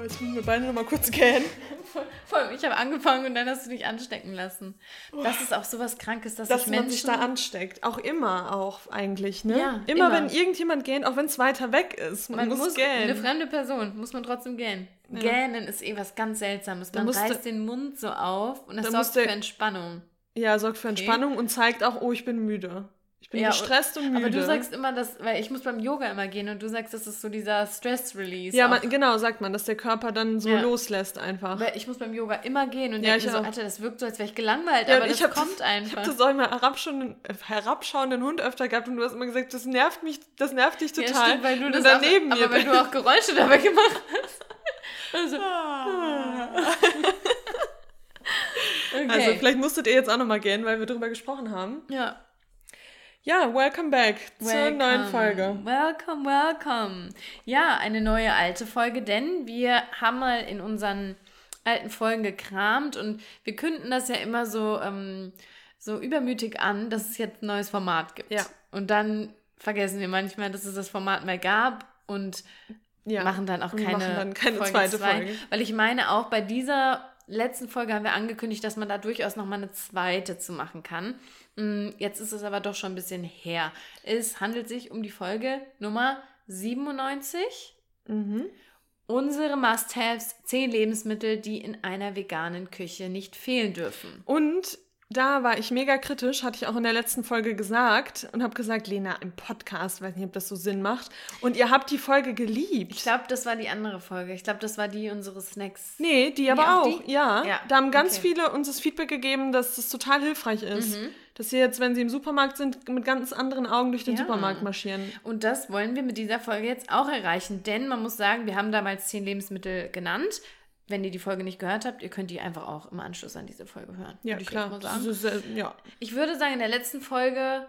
Oh, jetzt müssen wir beide noch mal kurz gähnen. Vor allem, ich habe angefangen und dann hast du dich anstecken lassen. Das ist auch sowas Krankes, dass, Dass sich man Menschen... sich da ansteckt. Auch immer, auch eigentlich, ne? Ja, immer, immer. wenn irgendjemand gähnt, auch wenn es weiter weg ist. Man, man muss, muss, eine gähnen. fremde Person, muss man trotzdem gähnen. Gähnen ist eh was ganz Seltsames. Man reißt den Mund so auf und das Da sorgt musste- für Entspannung. Ja, sorgt für Entspannung und zeigt auch, oh, ich bin müde. Ich bin Ja, gestresst und müde. Aber du sagst immer, dass, weil ich muss beim Yoga immer gehen und du sagst, das ist so dieser Stress-Release. ja, man, genau, sagt man, dass der Körper dann so Ja. loslässt einfach. Weil ich muss beim Yoga immer gehen und Ja, denke so. Alter, das wirkt so, als wäre ich gelangweilt, Ja, aber das hab kommt das, Ich einfach. habe das auch immer herabschauenden, herabschauenden Hund öfter gehabt und du hast immer gesagt, das nervt mich, das nervt dich ja, total. stimmt, weil du das dann auch, aber weil du auch Geräusche dabei gemacht hast. Also, okay. Also vielleicht musstet ihr jetzt auch nochmal gehen, weil wir drüber gesprochen haben. ja. Ja, welcome back zur neuen Folge. Welcome, welcome. Ja, eine neue alte Folge, denn wir haben mal in unseren alten Folgen gekramt und wir künden das ja immer so, ähm, so übermütig an, dass es jetzt ein neues Format gibt. Ja. Und dann vergessen wir manchmal, dass es das Format mehr gab und Ja. machen dann auch keine, dann keine Folge zweite zwei. Folge. Weil ich meine, auch bei dieser letzten Folge haben wir angekündigt, dass man da durchaus nochmal eine zweite zu machen kann. Mm, Jetzt ist es aber doch schon ein bisschen her. Es handelt sich um die Folge Nummer 97. Mhm. Unsere Must-Haves, 10 Lebensmittel, die in einer veganen Küche nicht fehlen dürfen. Und da war ich mega kritisch, hatte ich auch in der letzten Folge gesagt und habe gesagt, Lena, im Podcast, weiß nicht, ob das so Sinn macht. Und ihr habt die Folge geliebt. Ich glaube, das war die andere Folge. Ich glaube, das war die unseres Snacks. Nee, die aber auch auch. die? Ja. Ja, Da haben ganz okay. viele uns das Feedback gegeben, dass das total hilfreich ist. Mhm. Dass sie jetzt, wenn sie im Supermarkt sind, mit ganz anderen Augen durch den Ja. Supermarkt marschieren. Und das wollen wir mit dieser Folge jetzt auch erreichen, denn man muss sagen, wir haben damals zehn Lebensmittel genannt. Wenn ihr die Folge nicht gehört habt, ihr könnt die einfach auch im Anschluss an diese Folge hören. Ja, ich klar. ist, äh, ja. Ich würde sagen, in der letzten Folge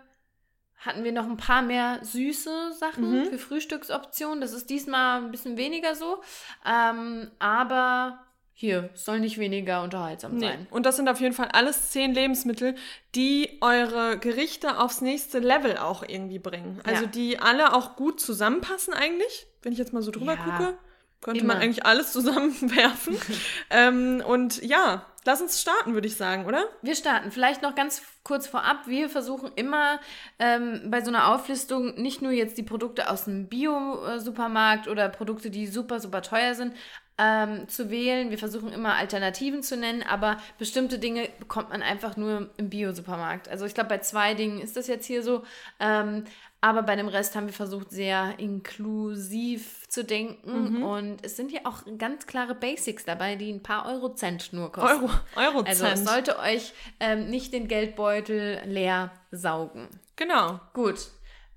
hatten wir noch ein paar mehr süße Sachen Mhm. für Frühstücksoptionen. Das ist diesmal ein bisschen weniger so. Ähm, aber hier soll nicht weniger unterhaltsam Nee. sein. Und das sind auf jeden Fall alles zehn Lebensmittel, die eure Gerichte aufs nächste Level auch irgendwie bringen. Also Ja. die alle auch gut zusammenpassen eigentlich. Wenn ich jetzt mal so drüber Ja, gucke, könnte immer. man eigentlich alles zusammenwerfen. ähm, und ja, lass uns starten, würde ich sagen, oder? Wir starten. Vielleicht noch ganz kurz vorab. Wir versuchen immer ähm, bei so einer Auflistung nicht nur jetzt die Produkte aus dem Bio-Supermarkt oder Produkte, die super, super teuer sind, ähm, zu wählen. Wir versuchen immer Alternativen zu nennen, aber bestimmte Dinge bekommt man einfach nur im Bio-Supermarkt. Also ich glaube, bei zwei Dingen ist das jetzt hier so. Ähm, aber bei dem Rest haben wir versucht, sehr inklusiv zu denken. Mhm. Und es sind ja auch ganz klare Basics dabei, die ein paar Eurocent nur kosten. Euro, Eurocent. Also es sollte euch ähm, nicht den Geldbeutel leer saugen. genau. Gut,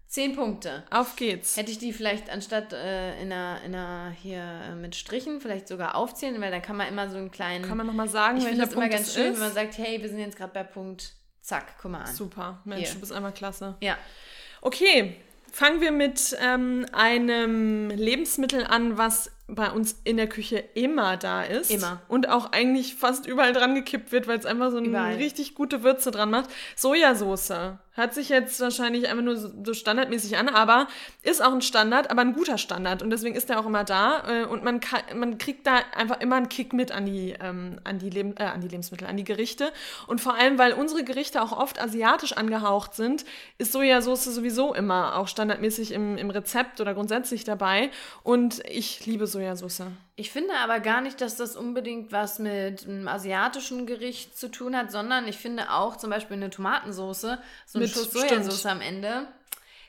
zehn Punkte. Auf geht's. Hätte ich die vielleicht anstatt äh, in einer, in einer hier äh, mit Strichen vielleicht sogar aufzählen, weil da kann man immer so einen kleinen. Kann man nochmal sagen, ich finde welcher das immer Punkt ganz schön, ist? wenn man sagt, hey, wir sind jetzt gerade bei Punkt, zack, guck mal an. Super, Mensch, Hier. du bist einmal klasse. Ja, Okay, fangen wir mit ähm, einem Lebensmittel an, was bei uns in der Küche immer da ist. Immer. Und auch eigentlich fast überall dran gekippt wird, weil es einfach so eine Überall. richtig gute Würze dran macht. Sojasauce. Hört sich jetzt wahrscheinlich einfach nur so standardmäßig an, aber ist auch ein Standard, aber ein guter Standard. Und deswegen ist der auch immer da. äh, Und man, kann, man kriegt da einfach immer einen Kick mit an die, ähm, an, die Leb äh, an die Lebensmittel, an die Gerichte. Und vor allem, weil unsere Gerichte auch oft asiatisch angehaucht sind, ist Sojasauce sowieso immer auch standardmäßig im, im Rezept oder grundsätzlich dabei. Und ich liebe Sojasauce. Ich finde aber gar nicht, dass das unbedingt was mit einem asiatischen Gericht zu tun hat, sondern ich finde auch zum Beispiel eine Tomatensauce, so ein Mit- Schuss stimmt. Sojasauce am Ende,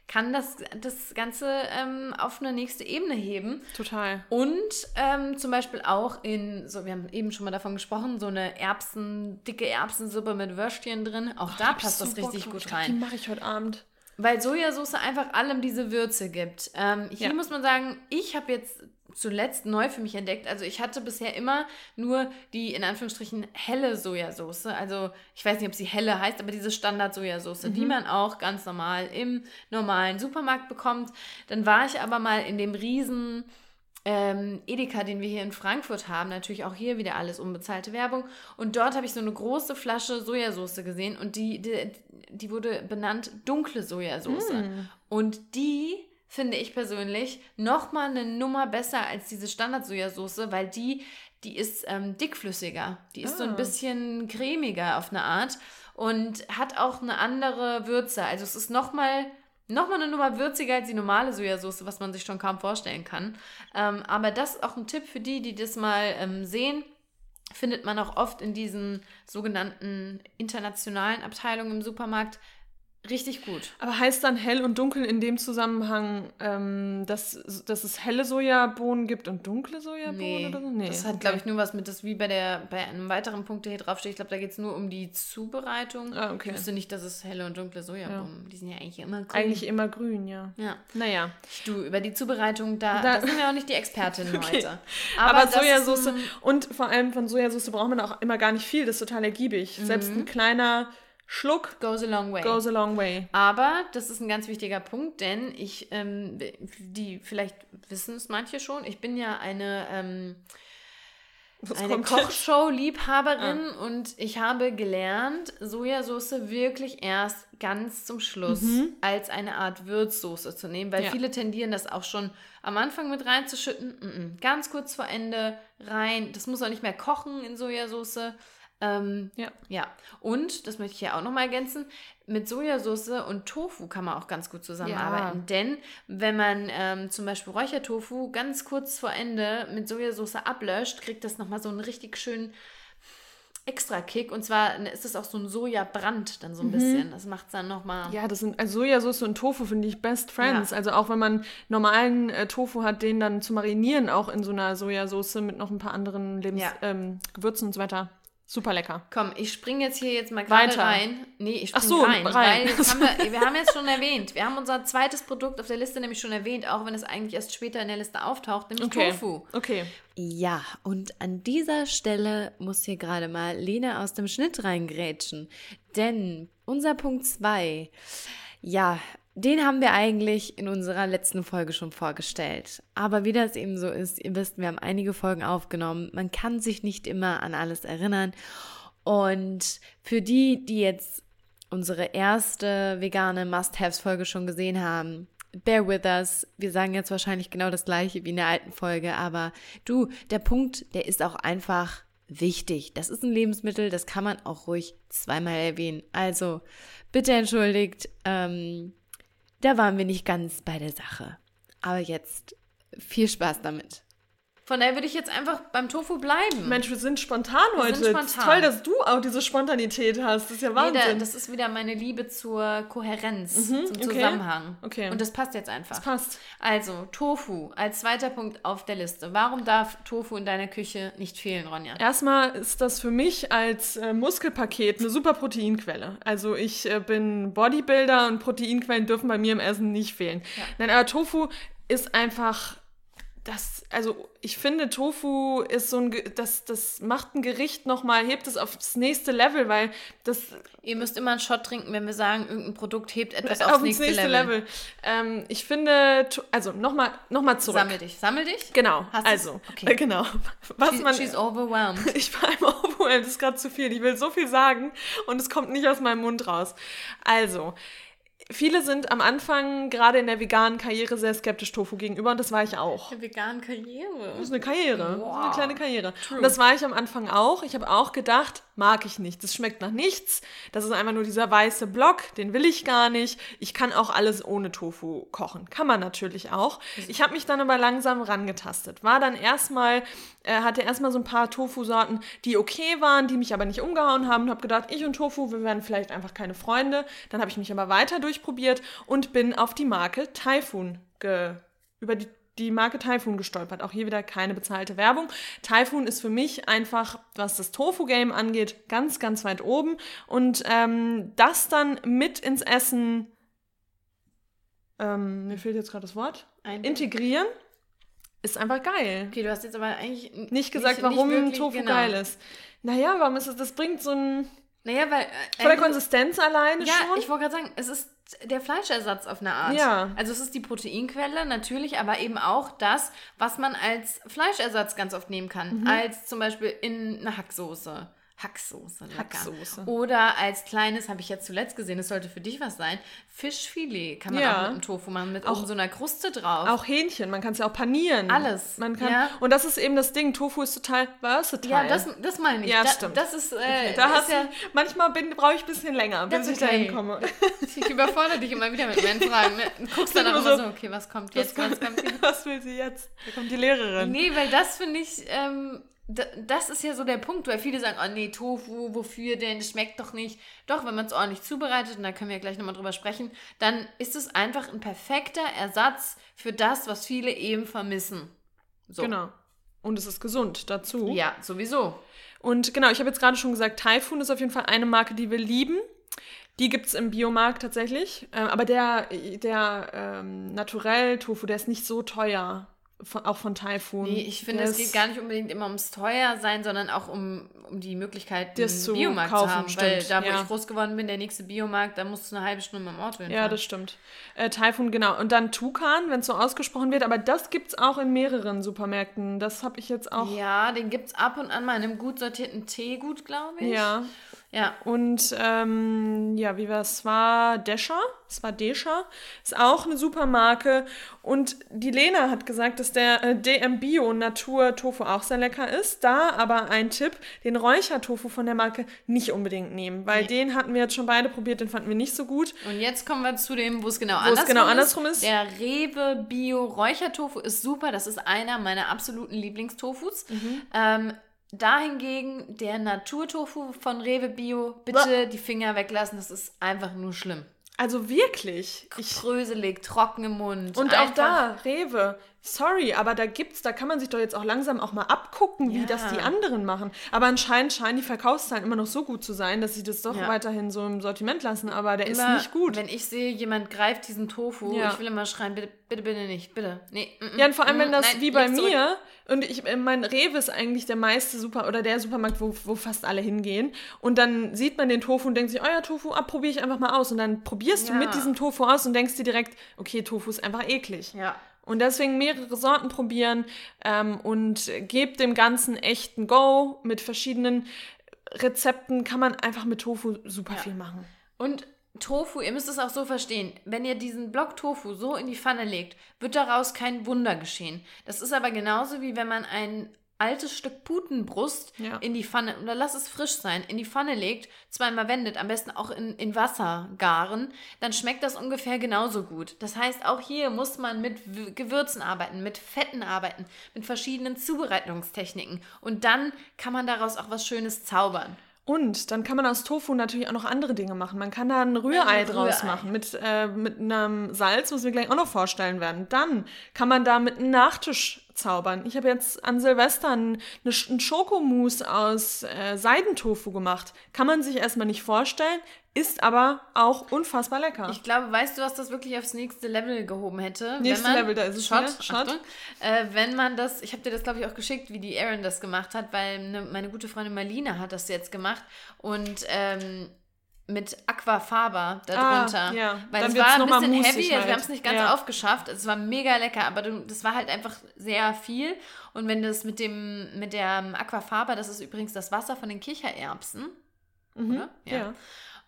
kann das, das Ganze ähm, auf eine nächste Ebene heben. Total. Und ähm, zum Beispiel auch in, so wir haben eben schon mal davon gesprochen, so eine Erbsen, dicke Erbsensuppe mit Würstchen drin. Auch da Hab ich passt das richtig gut glaub, Die rein. mache ich heute Abend. Weil Sojasauce einfach allem diese Würze gibt. Ähm, hier Ja. muss man sagen, ich habe jetzt zuletzt neu für mich entdeckt. Also ich hatte bisher immer nur die in Anführungsstrichen helle Sojasauce. Also ich weiß nicht, ob sie helle heißt, aber diese Standard-Sojasauce, die man auch ganz normal im normalen Supermarkt bekommt. Dann war ich aber mal in dem riesen ähm, Edeka, den wir hier in Frankfurt haben, natürlich auch hier wieder alles unbezahlte Werbung. Und dort habe ich so eine große Flasche Sojasauce gesehen und die, die, die wurde benannt dunkle Sojasauce. Und die finde ich persönlich, nochmal eine Nummer besser als diese Standard-Sojasauce, weil die, die ist ähm, dickflüssiger. Die ist ah. so ein ah. bisschen cremiger auf eine Art und hat auch eine andere Würze. Also es ist nochmal Nochmal eine Nummer würziger als die normale Sojasauce, was man sich schon kaum vorstellen kann. Ähm, aber das ist auch ein Tipp für die, die das mal ähm, sehen. Findet man auch oft in diesen sogenannten internationalen Abteilungen im Supermarkt Richtig gut. Aber heißt dann hell und dunkel in dem Zusammenhang, ähm, dass, dass es helle Sojabohnen gibt und dunkle Sojabohnen nee, oder so? Nee. Das hat, okay. glaube ich, nur was mit, das wie bei, der, bei einem weiteren Punkt, der hier draufsteht. Ich glaube, da geht es nur um die Zubereitung. Ah, okay. Ich wusste nicht, dass es helle und dunkle Sojabohnen ja. Die sind ja eigentlich immer grün. Eigentlich immer grün, ja. Ja. Naja. Du, über die Zubereitung, da, da, da sind wir auch nicht die Expertin okay. heute. Aber, Aber Sojasauce und vor allem von Sojasauce braucht man auch immer gar nicht viel. Das ist total ergiebig. Mhm. Selbst ein kleiner Schluck goes a long way. Goes a long way. Aber das ist ein ganz wichtiger Punkt, denn ich, ähm, die vielleicht wissen es manche schon, ich bin ja eine, ähm, eine Kochshow-Liebhaberin ah. und ich habe gelernt, Sojasauce wirklich erst ganz zum Schluss mhm. als eine Art Würzsoße zu nehmen, weil ja. viele tendieren das auch schon am Anfang mit reinzuschütten. Mm -mm. Ganz kurz vor Ende rein. Das muss auch nicht mehr kochen in Sojasauce ähm, ja. ja. Und, das möchte ich ja auch nochmal ergänzen, mit Sojasauce und Tofu kann man auch ganz gut zusammenarbeiten. Ja. Denn wenn man ähm, zum Beispiel Räuchertofu ganz kurz vor Ende mit Sojasauce ablöscht, kriegt das nochmal so einen richtig schönen extra Kick. Und zwar ist es auch so ein Sojabrand dann so ein mhm. bisschen. Das macht es dann nochmal. Ja, das sind also Sojasauce und Tofu finde ich Best Friends. Ja. Also auch wenn man normalen äh, Tofu hat, den dann zu marinieren, auch in so einer Sojasauce mit noch ein paar anderen Lebens ja. ähm, Gewürzen und so weiter. Super lecker. Komm, ich springe jetzt hier jetzt mal gerade rein. Nee, ich springe so, rein, rein. Weil haben wir, wir haben jetzt schon erwähnt, wir haben unser zweites Produkt auf der Liste nämlich schon erwähnt, auch wenn es eigentlich erst später in der Liste auftaucht, nämlich okay. Tofu. Okay. Ja, und an dieser Stelle muss hier gerade mal Lena aus dem Schnitt reingrätschen. Denn unser Punkt 2, ja, den haben wir eigentlich in unserer letzten Folge schon vorgestellt. Aber wie das eben so ist, ihr wisst, wir haben einige Folgen aufgenommen. Man kann sich nicht immer an alles erinnern. Und für die, die jetzt unsere erste vegane Must-Haves-Folge schon gesehen haben, bear with us. Wir sagen jetzt wahrscheinlich genau das gleiche wie in der alten Folge, aber du, der Punkt, der ist auch einfach wichtig. Das ist ein Lebensmittel, das kann man auch ruhig zweimal erwähnen. Also bitte entschuldigt. Ähm, da waren wir nicht ganz bei der Sache. Aber jetzt viel Spaß damit. Von daher würde ich jetzt einfach beim Tofu bleiben. Mensch, wir sind spontan wir heute. Sind spontan. Toll, dass du auch diese Spontanität hast. Das ist ja Wahnsinn. Nee, das ist wieder meine Liebe zur Kohärenz, mhm, zum okay. Zusammenhang. Okay. Und das passt jetzt einfach. Das passt. Also, Tofu als zweiter Punkt auf der Liste. Warum darf Tofu in deiner Küche nicht fehlen, Ronja? Erstmal ist das für mich als äh, Muskelpaket eine super Proteinquelle. Also, ich äh, bin Bodybuilder und Proteinquellen dürfen bei mir im Essen nicht fehlen. Ja. Nein, aber Tofu ist einfach das, also ich finde, Tofu ist so ein, das, das macht ein Gericht nochmal, hebt es aufs nächste Level, weil das. Ihr müsst immer einen Shot trinken, wenn wir sagen, irgendein Produkt hebt etwas aufs, aufs nächste, nächste, Level. Level. Ähm, ich finde, also nochmal noch mal zurück. Sammel dich, sammel dich. Genau, Hast also, okay. äh, genau. Was She, man, she's overwhelmed. Ich war immer overwhelmed, das ist gerade zu viel. Ich will so viel sagen und es kommt nicht aus meinem Mund raus. Also, Viele sind am Anfang, gerade in der veganen Karriere, sehr skeptisch Tofu gegenüber und das war ich auch. Eine vegane Karriere? Das ist eine Karriere. Wow. Das ist eine kleine Karriere. True. Und das war ich am Anfang auch. Ich habe auch gedacht, mag ich nicht. Das schmeckt nach nichts. Das ist einfach nur dieser weiße Block, den will ich gar nicht. Ich kann auch alles ohne Tofu kochen. Kann man natürlich auch. Ich habe mich dann aber langsam rangetastet. War dann erstmal, äh, hatte erstmal so ein paar Tofu-Sorten, die okay waren, die mich aber nicht umgehauen haben und habe gedacht, ich und Tofu, wir werden vielleicht einfach keine Freunde. Dann habe ich mich aber weiter durch durchprobiert und bin auf die Marke Typhoon über die die Marke Typhoon gestolpert. Auch hier wieder keine bezahlte Werbung. Typhoon ist für mich einfach, was das Tofu-Game angeht, ganz, ganz weit oben. Und ähm, das dann mit ins Essen, ähm, mir fehlt jetzt gerade das Wort, Ein integrieren, ist einfach geil. Okay, du hast jetzt aber eigentlich nicht gesagt, nicht, warum nicht wirklich, Tofu genau. geil ist. Naja, warum ist es, das bringt so ein... Naja, weil... Äh, Von der Konsistenz alleine ja, schon? Ja, ich wollte gerade sagen, es ist der Fleischersatz auf eine Art. Ja. Also es ist die Proteinquelle natürlich, aber eben auch das, was man als Fleischersatz ganz oft nehmen kann. Mhm. Als zum Beispiel in eine Hacksoße. Hacksoße. Lecker. Hacksoße. Oder als kleines, habe ich jetzt zuletzt gesehen, das sollte für dich was sein, Fischfilet kann man Ja. auch mit dem Tofu machen, mit oben so einer Kruste drauf. Auch Hähnchen, man kann es ja auch panieren. Alles, Man kann, ja. Und das ist eben das Ding, Tofu ist total versatile. ja, das, das meine ich. Ja, da, stimmt. Das ist, äh, da hast ja, du, manchmal bin- brauche ich ein bisschen länger, bis That's ich okay. dahin komme. ich überfordere dich immer wieder mit meinen Fragen. Ne? Du guckst dann auch Immer so, so, okay, was kommt jetzt, was kommt jetzt? Was will sie jetzt? Da kommt die Lehrerin. Nee, weil das finde ich, ähm, das ist ja so der Punkt, weil viele sagen, oh nee, Tofu, wofür denn? Das schmeckt doch nicht. Doch, wenn man es ordentlich zubereitet, und da können wir gleich nochmal drüber sprechen, dann ist es einfach ein perfekter Ersatz für das, was viele eben vermissen. So. Genau. Und es ist gesund dazu. Ja, sowieso. Und genau, ich habe jetzt gerade schon gesagt, Typhoon ist auf jeden Fall eine Marke, die wir lieben. Die gibt es im Biomarkt tatsächlich. Ähm, aber der, der ähm, Naturell-Tofu, der ist nicht so teuer. Von, auch von Typhoon. Nee, ich finde, es geht gar nicht unbedingt immer ums teuer sein, sondern auch um, um die Möglichkeit, Das zu Biomarkt kaufen, zu haben. Weil stimmt, da, wo ja. ich groß geworden bin, der nächste Biomarkt, da musst du eine halbe Stunde mit dem Auto hinfahren. Ja, das stimmt. Äh, Typhoon, genau. Und dann Tukan, wenn es so ausgesprochen wird. Aber das gibt es auch in mehreren Supermärkten. Das habe ich jetzt auch. Ja, den gibt es ab und an mal in einem gut sortierten Teegut, glaube ich. Ja. Ja. Und ähm, ja, wie war es? Es war Descher. Es war Descher. Ist auch eine Supermarke. Und die Lena hat gesagt, dass der äh, DM Bio Natur Tofu auch sehr lecker ist. Da aber ein Tipp: den Räuchertofu von der Marke nicht unbedingt nehmen. Weil Nee. den hatten wir jetzt schon beide probiert, den fanden wir nicht so gut. Und jetzt kommen wir zu dem, wo es genau andersrum genau ist. andersrum ist. Der Rewe Bio Räuchertofu ist super. Das ist einer meiner absoluten Lieblingstofus. Mhm. Ähm, dahingegen der Naturtofu von Rewe Bio, bitte die Finger weglassen. Das ist einfach nur schlimm. Also wirklich. Ich, Bröselig, trocken im Mund. und auch einfach- da, Rewe. Sorry, aber da gibt's, da kann man sich doch jetzt auch langsam auch mal abgucken, wie Ja. das die anderen machen. Aber anscheinend scheinen die Verkaufszahlen immer noch so gut zu sein, dass sie das doch Ja. weiterhin so im Sortiment lassen. Aber der Immer, ist nicht gut. Wenn ich sehe, jemand greift diesen Tofu, Ja. ich will immer schreien, bitte, bitte, bitte nicht, bitte. Nee, mm, mm, Ja, und vor allem, wenn mm, das nein, wie bei leg's zurück. mir, und ich, äh, mein Rewe ist eigentlich der meiste Super oder der Supermarkt, wo, wo fast alle hingehen. Und dann sieht man den Tofu und denkt sich, oh ja, Tofu, ah, probiere ich einfach mal aus. Und dann probierst du mit diesem Tofu aus und denkst dir direkt, okay, Tofu ist einfach eklig. Ja. Und deswegen mehrere Sorten probieren ähm, und gebt dem Ganzen echten Go. Mit verschiedenen Rezepten kann man einfach mit Tofu super viel machen. Und Tofu, ihr müsst es auch so verstehen, wenn ihr diesen Block Tofu so in die Pfanne legt, wird daraus kein Wunder geschehen. Das ist aber genauso wie wenn man ein altes Stück Putenbrust Ja. in die Pfanne, oder lass es frisch sein, in die Pfanne legt, zweimal wendet, am besten auch in, in Wasser garen, dann schmeckt das ungefähr genauso gut. Das heißt, auch hier muss man mit Gewürzen arbeiten, mit Fetten arbeiten, mit verschiedenen Zubereitungstechniken. Und dann kann man daraus auch was Schönes zaubern. Und dann kann man aus Tofu natürlich auch noch andere Dinge machen. Man kann da ein Rührei Ein draus Rührei. machen mit, äh, mit einem Salz, was wir gleich auch noch vorstellen werden. Dann kann man da mit einem Nachtisch zaubern. Ich habe jetzt an Silvester einen, eine Sch- einen Schokomousse aus äh, Seidentofu gemacht. Kann man sich erstmal nicht vorstellen, ist aber auch unfassbar lecker. Ich glaube, weißt du, was das wirklich aufs nächste Level gehoben hätte? Nächste Wenn man, Level, da ist es Shot, wieder. Shot. Achtung, äh, wenn man das, ich habe dir das glaube ich auch geschickt, wie die Erin das gemacht hat, weil ne, meine gute Freundin Marlina hat das jetzt gemacht und ähm, mit Aquafaba darunter. Ah, ja. Weil Dann es war ein bisschen heavy, also wir halt. haben es nicht ganz Ja. aufgeschafft. Es war mega lecker, aber du, das war halt einfach sehr viel. Und wenn das mit dem, mit der Aquafaba, das ist übrigens das Wasser von den Kichererbsen, Mhm. oder? Ja.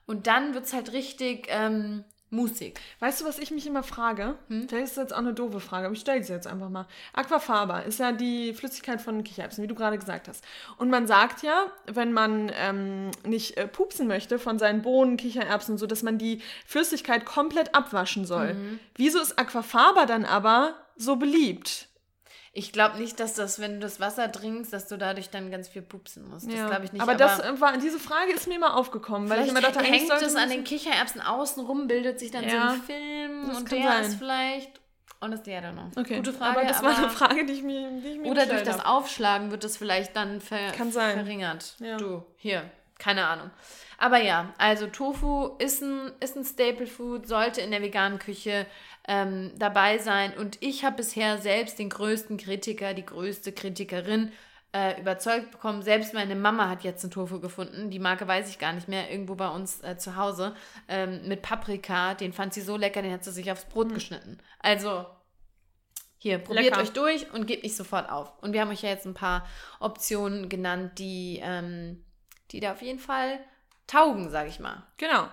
Und dann wird es halt richtig ähm, musig. Weißt du, was ich mich immer frage? Hm? Das ist jetzt auch eine doofe Frage, aber ich stelle sie jetzt einfach mal. Aquafaba ist ja die Flüssigkeit von Kichererbsen, wie du gerade gesagt hast. Und man sagt ja, wenn man ähm, nicht äh, pupsen möchte von seinen Bohnen, Kichererbsen so, dass man die Flüssigkeit komplett abwaschen soll. Mhm. Wieso ist Aquafaba dann aber so beliebt? Ich glaube nicht, dass das, wenn du das Wasser trinkst, dass du dadurch dann ganz viel pupsen musst. Das glaube ich nicht. Aber, das äh, war, diese Frage ist mir immer aufgekommen, weil ich immer dachte, hängt es an den Kichererbsen außenrum, bildet sich dann so Ja, ein Film das und der sein. ist vielleicht. Honestly, I don't know. Okay, Gute Frage. aber das war eine Frage, die ich mir, die ich mir Oder durch das. Aufschlagen wird das vielleicht dann ver Kann sein. verringert. Ja. Du, hier, keine Ahnung. Aber ja, also Tofu ist ein, ist ein Staple Food, sollte in der veganen Küche ähm, dabei sein. Und ich habe bisher selbst den größten Kritiker, die größte Kritikerin äh, überzeugt bekommen. Selbst meine Mama hat jetzt einen Tofu gefunden. Die Marke weiß ich gar nicht mehr, irgendwo bei uns äh, zu Hause. Ähm, mit Paprika, den fand sie so lecker, den hat sie sich aufs Brot geschnitten. Also hier, probiert Lecker. euch durch und gebt nicht sofort auf. Und wir haben euch ja jetzt ein paar Optionen genannt, die, ähm, die da auf jeden Fall taugen, sag ich mal. Genau.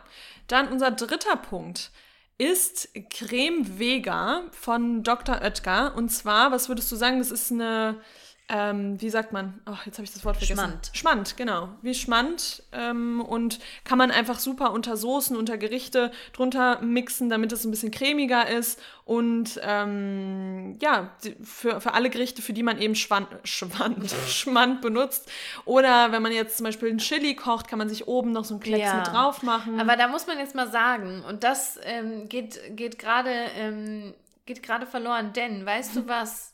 Dann unser dritter Punkt ist Creme Vega von Dr. Oetker. Und zwar, was würdest du sagen, das ist eine ähm, wie sagt man? Oh, jetzt habe ich das Wort vergessen. Schmand. Schmand, genau. Wie Schmand. Ähm, und kann man einfach super unter Soßen, unter Gerichte drunter mixen, damit es ein bisschen cremiger ist. Und ähm, ja, für, für alle Gerichte, für die man eben Schwand, Schwand, Schmand benutzt. Oder wenn man jetzt zum Beispiel ein Chili kocht, kann man sich oben noch so ein Klecks Ja. mit drauf machen. Aber da muss man jetzt mal sagen, und das ähm, geht, geht gerade ähm, geht gerade verloren, denn weißt du was?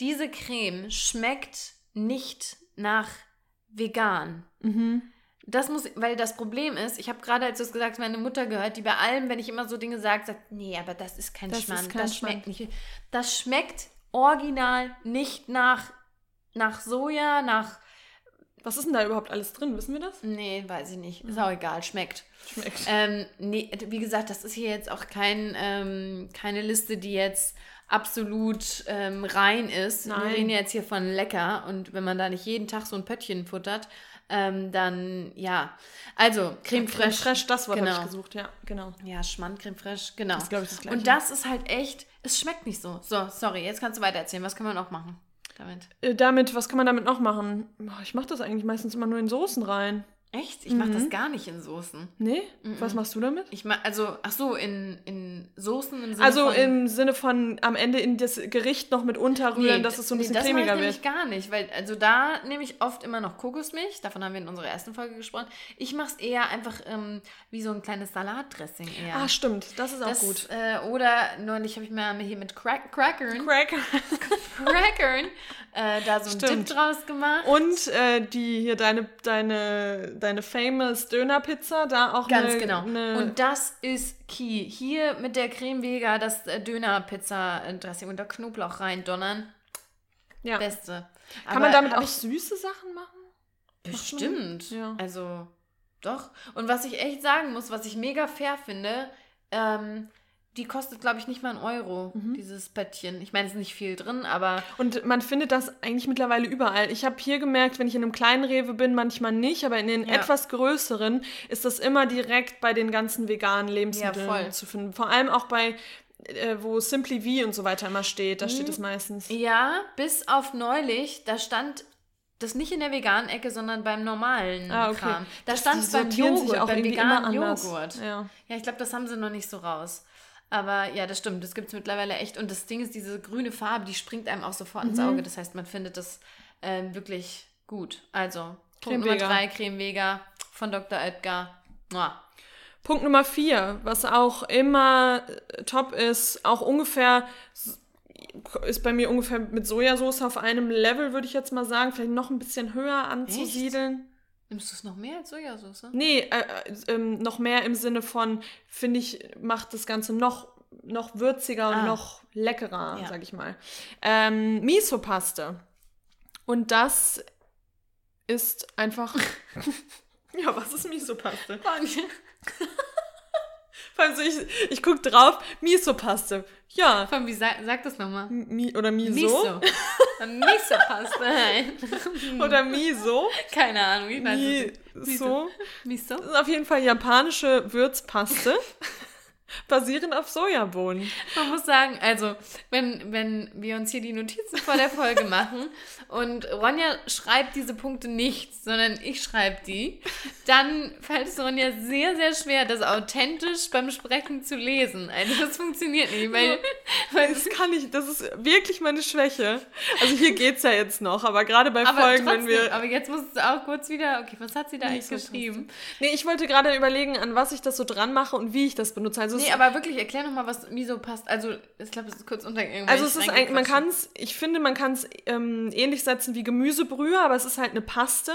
Diese Creme schmeckt nicht nach vegan. mhm. Das muss, weil das Problem ist, ich habe gerade, als du es gesagt hast, meine Mutter gehört, die bei allem, wenn ich immer so Dinge sage, sagt, nee, aber das ist kein Das ist Schmand, kein das Schmand. schmeckt nicht. Das schmeckt original nicht nach, nach Soja, nach, Was ist denn da überhaupt alles drin? Wissen wir das? nee, weiß ich nicht, ist auch egal, schmeckt. Schmeckt. Ähm, nee, wie gesagt, das ist hier jetzt auch kein, ähm, keine Liste, die jetzt absolut ähm, rein ist. Wir Nein. reden jetzt hier von lecker und wenn man da nicht jeden Tag so ein Pöttchen futtert, ähm, dann ja. Also, Creme Creme fraiche. fraiche, das Wort Genau. habe ich gesucht, ja, genau. Ja, Schmand, Creme fraiche, genau. Das ist, glaub ich, das Gleiche. und das ist halt echt, es schmeckt nicht so. So, sorry, jetzt kannst du weiter erzählen. Was kann man noch machen damit? Äh, damit, was kann man damit noch machen? Ich mache das eigentlich meistens immer nur in Soßen rein. Echt? Ich mache Mhm. das gar nicht in Soßen. Nee? Was machst du damit? Ich mach, also, ach so, in, in Soßen im Sinne Also von... im Sinne von am Ende in das Gericht noch mit unterrühren, dass es so ein bisschen das mache cremiger ich wird. nämlich gar nicht, weil also da nehme ich oft immer noch Kokosmilch, davon haben wir in unserer ersten Folge gesprochen. Ich mache es eher einfach ähm, wie so ein kleines Salatdressing eher. Ah, stimmt. Das ist auch das, gut. Äh, oder neulich habe ich mir hier mit Crack Crackern, Crack. Crackern äh, da so ein Dip draus gemacht. Und äh, die hier deine, deine, deine famous Dönerpizza, da auch Ganz eine, genau. Eine, Und das ist key. Hier mit der Creme Vega das äh, Döner-Pizza-Dressing und da Knoblauch rein donnern. ja. Beste. Kann man damit auch süße Sachen machen? Bestimmt. Ja. Also, doch. Und was ich echt sagen muss, was ich mega fair finde, ähm, die kostet, glaube ich, nicht mal einen Euro, Mhm. dieses Bettchen. Ich meine, es ist nicht viel drin, aber Und man findet das eigentlich mittlerweile überall. Ich habe hier gemerkt, wenn ich in einem kleinen Rewe bin, manchmal nicht, aber in den Ja. etwas größeren ist das immer direkt bei den ganzen veganen Lebensmitteln voll. zu finden. Vor allem auch bei, äh, wo Simply V und so weiter immer steht, da Mhm. steht es meistens. ja, bis auf neulich, da stand das nicht in der veganen Ecke, sondern beim normalen Ah, okay. Kram. Da stand es beim Joghurt, beim veganen. Joghurt. Ja. Ja, ich glaube, das haben sie noch nicht so raus. Aber ja, das stimmt, das gibt es mittlerweile echt. Und das Ding ist, diese grüne Farbe, die springt einem auch sofort ins Mhm. Auge. Das heißt, man findet das ähm, wirklich gut. Also, Creme Punkt Nummer Vega. drei, Creme Vega von Dr. Oetker. Mua. Punkt Nummer vier, was auch immer äh, top ist, auch ungefähr ist bei mir ungefähr mit Sojasauce auf einem Level, würde ich jetzt mal sagen, vielleicht noch ein bisschen höher anzusiedeln. Nimmst du es noch mehr als Sojasauce? Nee, äh, äh, ähm, noch mehr im Sinne von, finde ich, macht das Ganze noch, noch würziger und Ah. noch leckerer, Ja. sag ich mal. Ähm, Miso-Paste. Und das ist einfach. ja, was ist Miso-Paste? Vor allem so, ich, ich guck drauf, Miso-Paste. Ja. Komm, wie sag, sag das nochmal. Mi oder Miso. Miso. Miso-Paste. Oder Miso. Keine Ahnung, ich weiß es nicht. Miso. Miso? Das ist auf jeden Fall japanische Würzpaste. basierend auf Sojabohnen. Man muss sagen, also, wenn, wenn wir uns hier die Notizen vor der Folge machen und Ronja schreibt diese Punkte nicht, sondern ich schreibe die, dann fällt es Ronja sehr, sehr schwer, das authentisch beim Sprechen zu lesen. Also, das funktioniert nicht, weil, weil Das kann ich, das ist wirklich meine Schwäche. Also hier geht's ja jetzt noch, aber gerade bei aber Folgen, trotzdem, wenn wir. aber jetzt musst du auch kurz wieder, okay, was hat sie da eigentlich Miso-Paste. geschrieben? Nee, ich wollte gerade überlegen, an was ich das so dran mache und wie ich das benutze. Also es Nee, aber wirklich, erklär nochmal, was Miso passt. Also, ich glaube, es ist kurz untergegangen. Also es ist eigentlich, man kann es, ich finde, man kann es ähm, ähnlich setzen wie Gemüsebrühe, aber es ist halt eine Paste,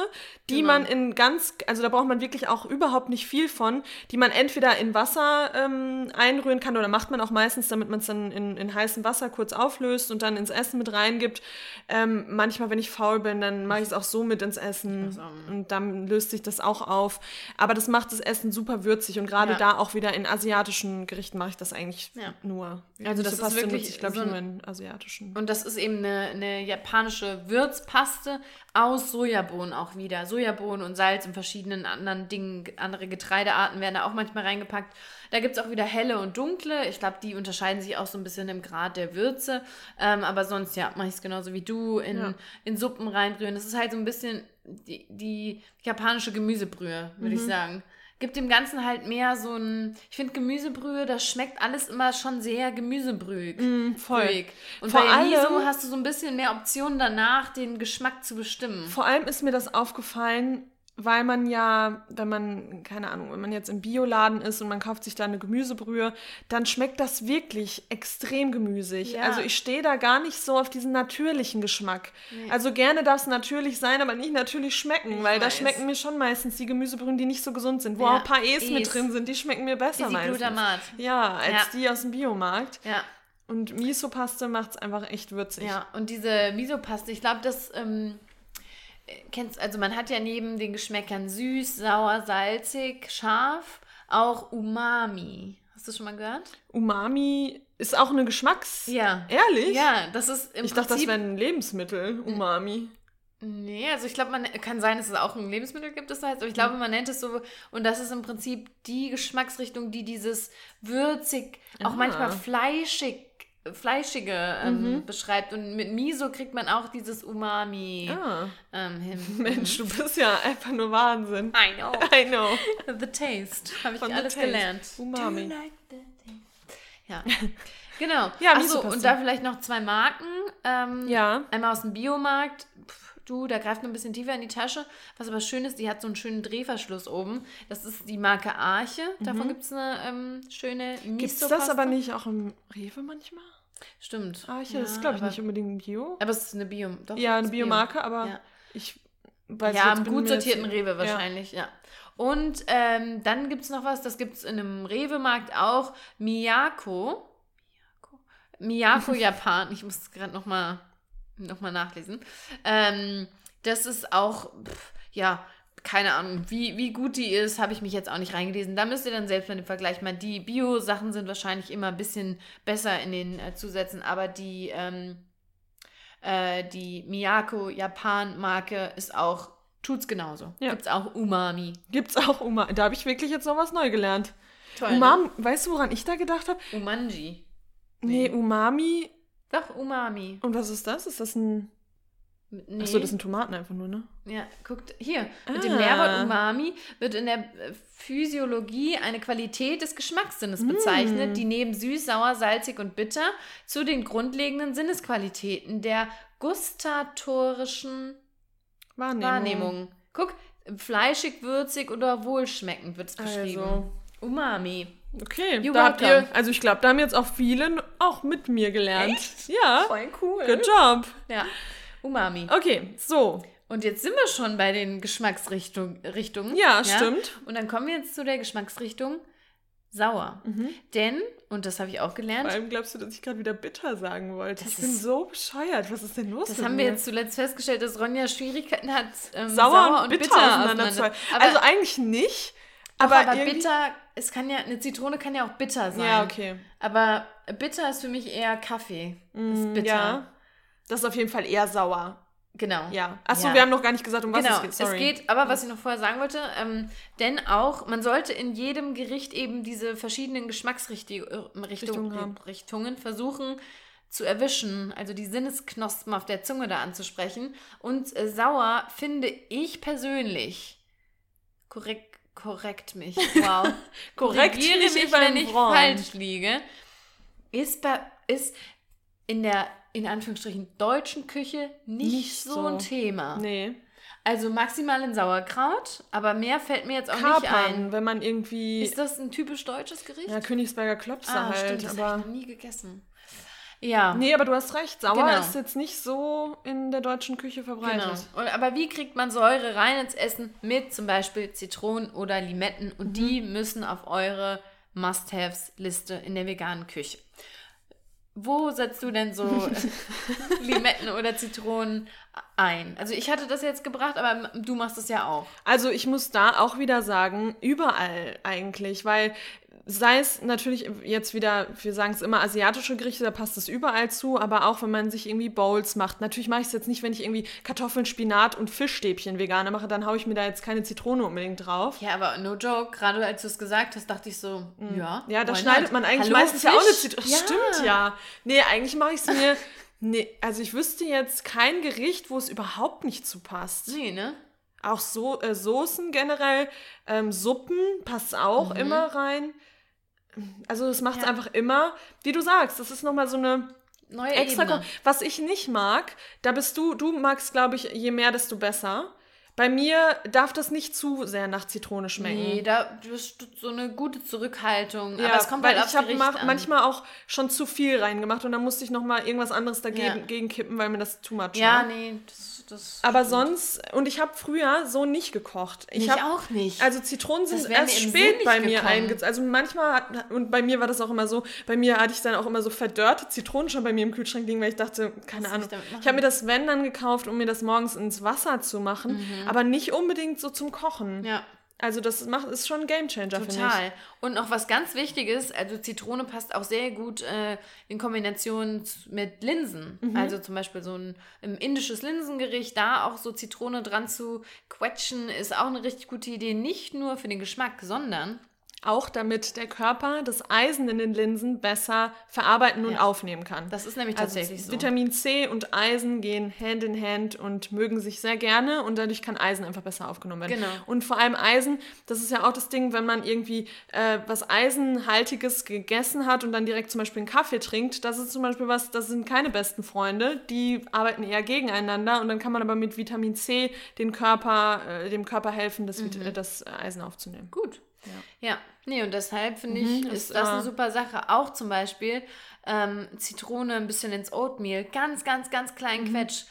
die Genau. man in ganz, also da braucht man wirklich auch überhaupt nicht viel von, die man entweder in Wasser ähm, einrühren kann oder macht man auch meistens, damit man es dann in, in heißem Wasser kurz auflöst und dann ins Essen mit reingibt. Ähm, manchmal, wenn ich faul bin, dann mache ich es auch so mit ins Essen und dann löst sich das auch auf. Aber das macht das Essen super würzig und gerade Ja. da auch wieder in asiatischen Gerichten mache ich das eigentlich Ja. nur. Also das ist Miso-Paste wirklich ich, glaube so ich, nur in asiatischen. Und das ist eben eine, eine japanische Würzpaste aus Sojabohnen auch wieder. Sojabohnen und Salz und verschiedenen anderen Dingen, andere Getreidearten werden da auch manchmal reingepackt. Da gibt es auch wieder helle und dunkle. Ich glaube, die unterscheiden sich auch so ein bisschen im Grad der Würze. Ähm, aber sonst, ja, mache ich es genauso wie du, in, Ja. in Suppen reinbrühen. Das ist halt so ein bisschen die, die japanische Gemüsebrühe, würde Mhm. ich sagen. Gibt dem Ganzen halt mehr so ein, ich finde Gemüsebrühe, das schmeckt alles immer schon sehr gemüsebrühig. Mm, voll. Brühig. Und Vor bei allem- hast du so ein bisschen mehr Optionen danach, den Geschmack zu bestimmen. Vor allem ist mir das aufgefallen, weil man ja, wenn man, keine Ahnung, wenn man jetzt im Bioladen ist und man kauft sich da eine Gemüsebrühe, dann schmeckt das wirklich extrem gemüsig. Ja. Also ich stehe da gar nicht so auf diesen natürlichen Geschmack. Also gerne darf es natürlich sein, aber nicht natürlich schmecken, Ich weil da weiß. schmecken mir schon meistens die Gemüsebrühen, die nicht so gesund sind, wo Ja, auch ein paar E's, E's. mit drin sind, die schmecken mir besser meistens. Glutamat. Ja, als Ja. die aus dem Biomarkt. Ja, Und Miso-Paste macht es einfach echt würzig. ja. Und diese Miso-Paste, ich glaube, das ähm, äh, kennst, also man hat ja neben den Geschmäckern süß, sauer, salzig, scharf auch Umami. Hast du schon mal gehört? Umami ist auch eine Geschmacks... Ja. Ehrlich? Ja, das ist im Ich dachte, das Prinzip wäre ein Lebensmittel, Umami. Nee, also ich glaube, man kann sein, dass es auch ein Lebensmittel gibt, das heißt, aber ich glaube, man nennt es so, und das ist im Prinzip die Geschmacksrichtung, die dieses würzig, auch Ah. manchmal fleischig, fleischige ähm, Mhm. beschreibt. Und mit Miso kriegt man auch dieses Umami Ah, ähm, hin. Mensch, du bist ja einfach nur Wahnsinn. I know. I know. The taste. Habe ich Von alles Taste. gelernt. Umami. Do you like the taste? Ja. Genau. Ja, Achso, und da vielleicht noch zwei Marken. Ähm, Ja. Einmal aus dem Biomarkt. Pff, Du, da greift man ein bisschen tiefer in die Tasche. Was aber schön ist, die hat so einen schönen Drehverschluss oben. Das ist die Marke Arche. Davon gibt es eine ähm, schöne Gibt es das aber nicht auch im Rewe manchmal? Stimmt. Arche, Ja, das ist, glaube ich, aber, nicht unbedingt Bio. Aber es ist eine Bio. Doch, Ja, es eine ist Bio. Biomarke, aber Ja. ich weiß ja, jetzt im bin gut mir jetzt- sortierten Rewe wahrscheinlich, ja. Und ähm, dann gibt es noch was, das gibt es in einem Rewe-Markt auch. Miyako. Miyako, Miyako Japan. Ich muss gerade nochmal noch mal nachlesen. Ähm, das ist auch, pff, ja, keine Ahnung, wie, wie gut die ist, habe ich mich jetzt auch nicht reingelesen. Da müsst ihr dann selbst mal den Vergleich machen. Die Bio-Sachen sind wahrscheinlich immer ein bisschen besser in den äh, Zusätzen, aber die, ähm, äh, die Miyako Japan-Marke ist auch, tut's genauso. Ja. Gibt's auch Umami. Gibt's auch Umami. Da habe ich wirklich jetzt noch was neu gelernt. Toll. ne? Umami, weißt du, woran ich da gedacht habe? Umanji. Nee, Nee. Umami. Doch, Umami. Und was ist das? Ist das ein. Nee. Achso, das sind Tomaten einfach nur, ne? Ja, guckt hier. Mit dem Ah. Nährwort Umami wird in der Physiologie eine Qualität des Geschmackssinnes bezeichnet, Mm. die neben süß, sauer, salzig und bitter zu den grundlegenden Sinnesqualitäten der gustatorischen Wahrnehmung. Wahrnehmung. Guck, fleischig, würzig oder wohlschmeckend wird es beschrieben. Also. Umami. Okay, You're da habt ihr, also ich glaube, da haben jetzt auch viele auch mit mir gelernt. Ja, Voll cool. good job. Ja, Umami. Okay, so. Und jetzt sind wir schon bei den Geschmacksrichtungen. Richtungen, Ja, stimmt. Und dann kommen wir jetzt zu der Geschmacksrichtung sauer. Denn, und das habe ich auch Vor gelernt, allem glaubst du, dass ich gerade wieder bitter sagen wollte. Das ich bin ist- so bescheuert. Was ist denn los das haben wir mir? jetzt zuletzt festgestellt, dass Ronja Schwierigkeiten hat, ähm, sauer, und bitter, auseinander zu auseinander- halten. Aber, Also eigentlich nicht. doch, Aber, aber, bitter, es kann ja, eine Zitrone kann ja auch bitter sein. Ja, okay. Aber bitter ist für mich eher Kaffee. ist bitter. Ja. Das ist auf jeden Fall eher sauer. Genau. Ja. Achso, Ja. wir haben noch gar nicht gesagt, um was genau, es geht. Sorry. es geht, aber was ich noch vorher sagen wollte, ähm, denn auch, man sollte in jedem Gericht eben diese verschiedenen Geschmacksrichtungen. Richtungen versuchen zu erwischen, also die Sinnesknospen auf der Zunge da anzusprechen. Und äh, sauer finde ich persönlich, korrekt, korrekt mich, wow, Korrekt mich mich, wenn ich Freund. falsch liege, ist, bei, ist in der, in Anführungsstrichen, deutschen Küche nicht, Nicht so, so. ein Thema. Nee. Also maximal in Sauerkraut, aber mehr fällt mir jetzt auch nicht Kapern, ein. wenn man irgendwie. Ist das ein typisch deutsches Gericht? ja, Königsberger Klopse ah, halt. stimmt, das habe ich noch nie gegessen. Ja, Nee, aber du hast recht. Sauer Genau. ist jetzt nicht so in der deutschen Küche verbreitet. genau. Aber wie kriegt man Säure rein ins Essen? Mit zum Beispiel Zitronen oder Limetten. Und die Mhm. müssen auf eure Must-Haves-Liste in der veganen Küche. Wo setzt du denn so Limetten oder Zitronen ein? Also ich hatte das jetzt gebracht, aber du machst es ja auch. Also ich muss da auch wieder sagen, überall eigentlich, weil sei es natürlich jetzt wieder, wir sagen es immer asiatische Gerichte, da passt es überall zu, aber auch wenn man sich irgendwie Bowls macht. Natürlich mache ich es jetzt nicht, wenn ich irgendwie Kartoffeln, Spinat und Fischstäbchen veganer mache, dann haue ich mir da jetzt keine Zitrone unbedingt drauf. Ja, aber no joke, gerade als du es gesagt hast, dachte ich so, mm. ja. Ja, da schneidet man eigentlich Hallo, meistens Fisch? ja auch eine Zitrone. Ja. Stimmt ja. Nee, eigentlich mache ich es mir. nee, also ich wüsste jetzt kein Gericht, wo es überhaupt nicht zu passt. Nee, ne? Auch so äh, Soßen generell, ähm, Suppen passt auch mhm. immer rein. Also es macht es ja. einfach immer, wie du sagst, das ist nochmal so eine neue extra Ebene. Was ich nicht mag, da bist du, du magst, glaube ich, je mehr, desto besser. Bei mir darf das nicht zu sehr nach Zitrone schmecken. Nee, da ist so eine gute Zurückhaltung. Ja, aber es kommt halt aufs ich habe manchmal auch schon zu viel reingemacht und dann musste ich noch mal irgendwas anderes dagegen ja. kippen, weil mir das too much war. Ja, nee, das das aber sonst, und ich habe früher so nicht gekocht. Ich, ich hab, auch nicht. Also Zitronen sind erst spät bei mir eingezogen. Also manchmal, hat, und bei mir war das auch immer so, bei mir hatte ich dann auch immer so verdörrte Zitronen schon bei mir im Kühlschrank liegen, weil ich dachte, keine Was Ahnung. Ich, ich habe mir das Wenn dann gekauft, um mir das morgens ins Wasser zu machen, mhm. aber nicht unbedingt so zum Kochen. Ja. Also das macht, ist schon ein Gamechanger, finde ich. Total. Und noch was ganz Wichtiges, also Zitrone passt auch sehr gut äh, in Kombination mit Linsen. Mhm. Also zum Beispiel so ein, ein indisches Linsengericht, da auch so Zitrone dran zu quetschen, ist auch eine richtig gute Idee. Nicht nur für den Geschmack, sondern auch damit der Körper das Eisen in den Linsen besser verarbeiten und ja. aufnehmen kann. Das ist nämlich also tatsächlich also so. Vitamin C und Eisen gehen Hand in Hand und mögen sich sehr gerne und dadurch kann Eisen einfach besser aufgenommen werden. Genau. Und vor allem Eisen, das ist ja auch das Ding, wenn man irgendwie äh, was Eisenhaltiges gegessen hat und dann direkt zum Beispiel einen Kaffee trinkt, das ist zum Beispiel was, das sind keine besten Freunde, die arbeiten eher gegeneinander und dann kann man aber mit Vitamin C den Körper, äh, dem Körper helfen, das, mhm. das Eisen aufzunehmen. Gut. Ja. ja, nee, und deshalb finde ich, mhm, ist das eine super Sache. Auch zum Beispiel ähm, Zitrone ein bisschen ins Oatmeal, ganz, ganz, ganz klein mhm. Quetsch.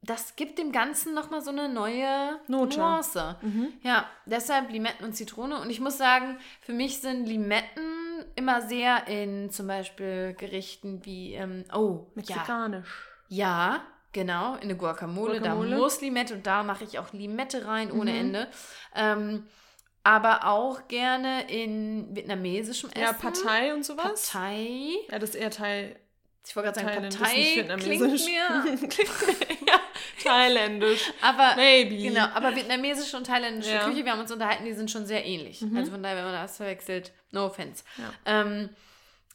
Das gibt dem Ganzen nochmal so eine neue Note. Nuance. Mhm. Ja, deshalb Limetten und Zitrone. Und ich muss sagen, für mich sind Limetten immer sehr in zum Beispiel Gerichten wie, ähm, oh, mexikanisch. Ja, ja genau, in eine Guacamole. Guacamole. Da muss Limette und da mache ich auch Limette rein ohne mhm. Ende. Ähm, aber auch gerne in vietnamesischem Essen. Ja, Partei und sowas. Partei. Ja, das ist eher Teil. Ich wollte gerade sagen, Partei klingt mir. ja, thailändisch. Aber, Maybe. Genau, aber vietnamesische und thailändische ja. Küche, wir haben uns unterhalten, die sind schon sehr ähnlich. Mhm. Also von daher, wenn man das verwechselt, no offense. Ja. Ähm,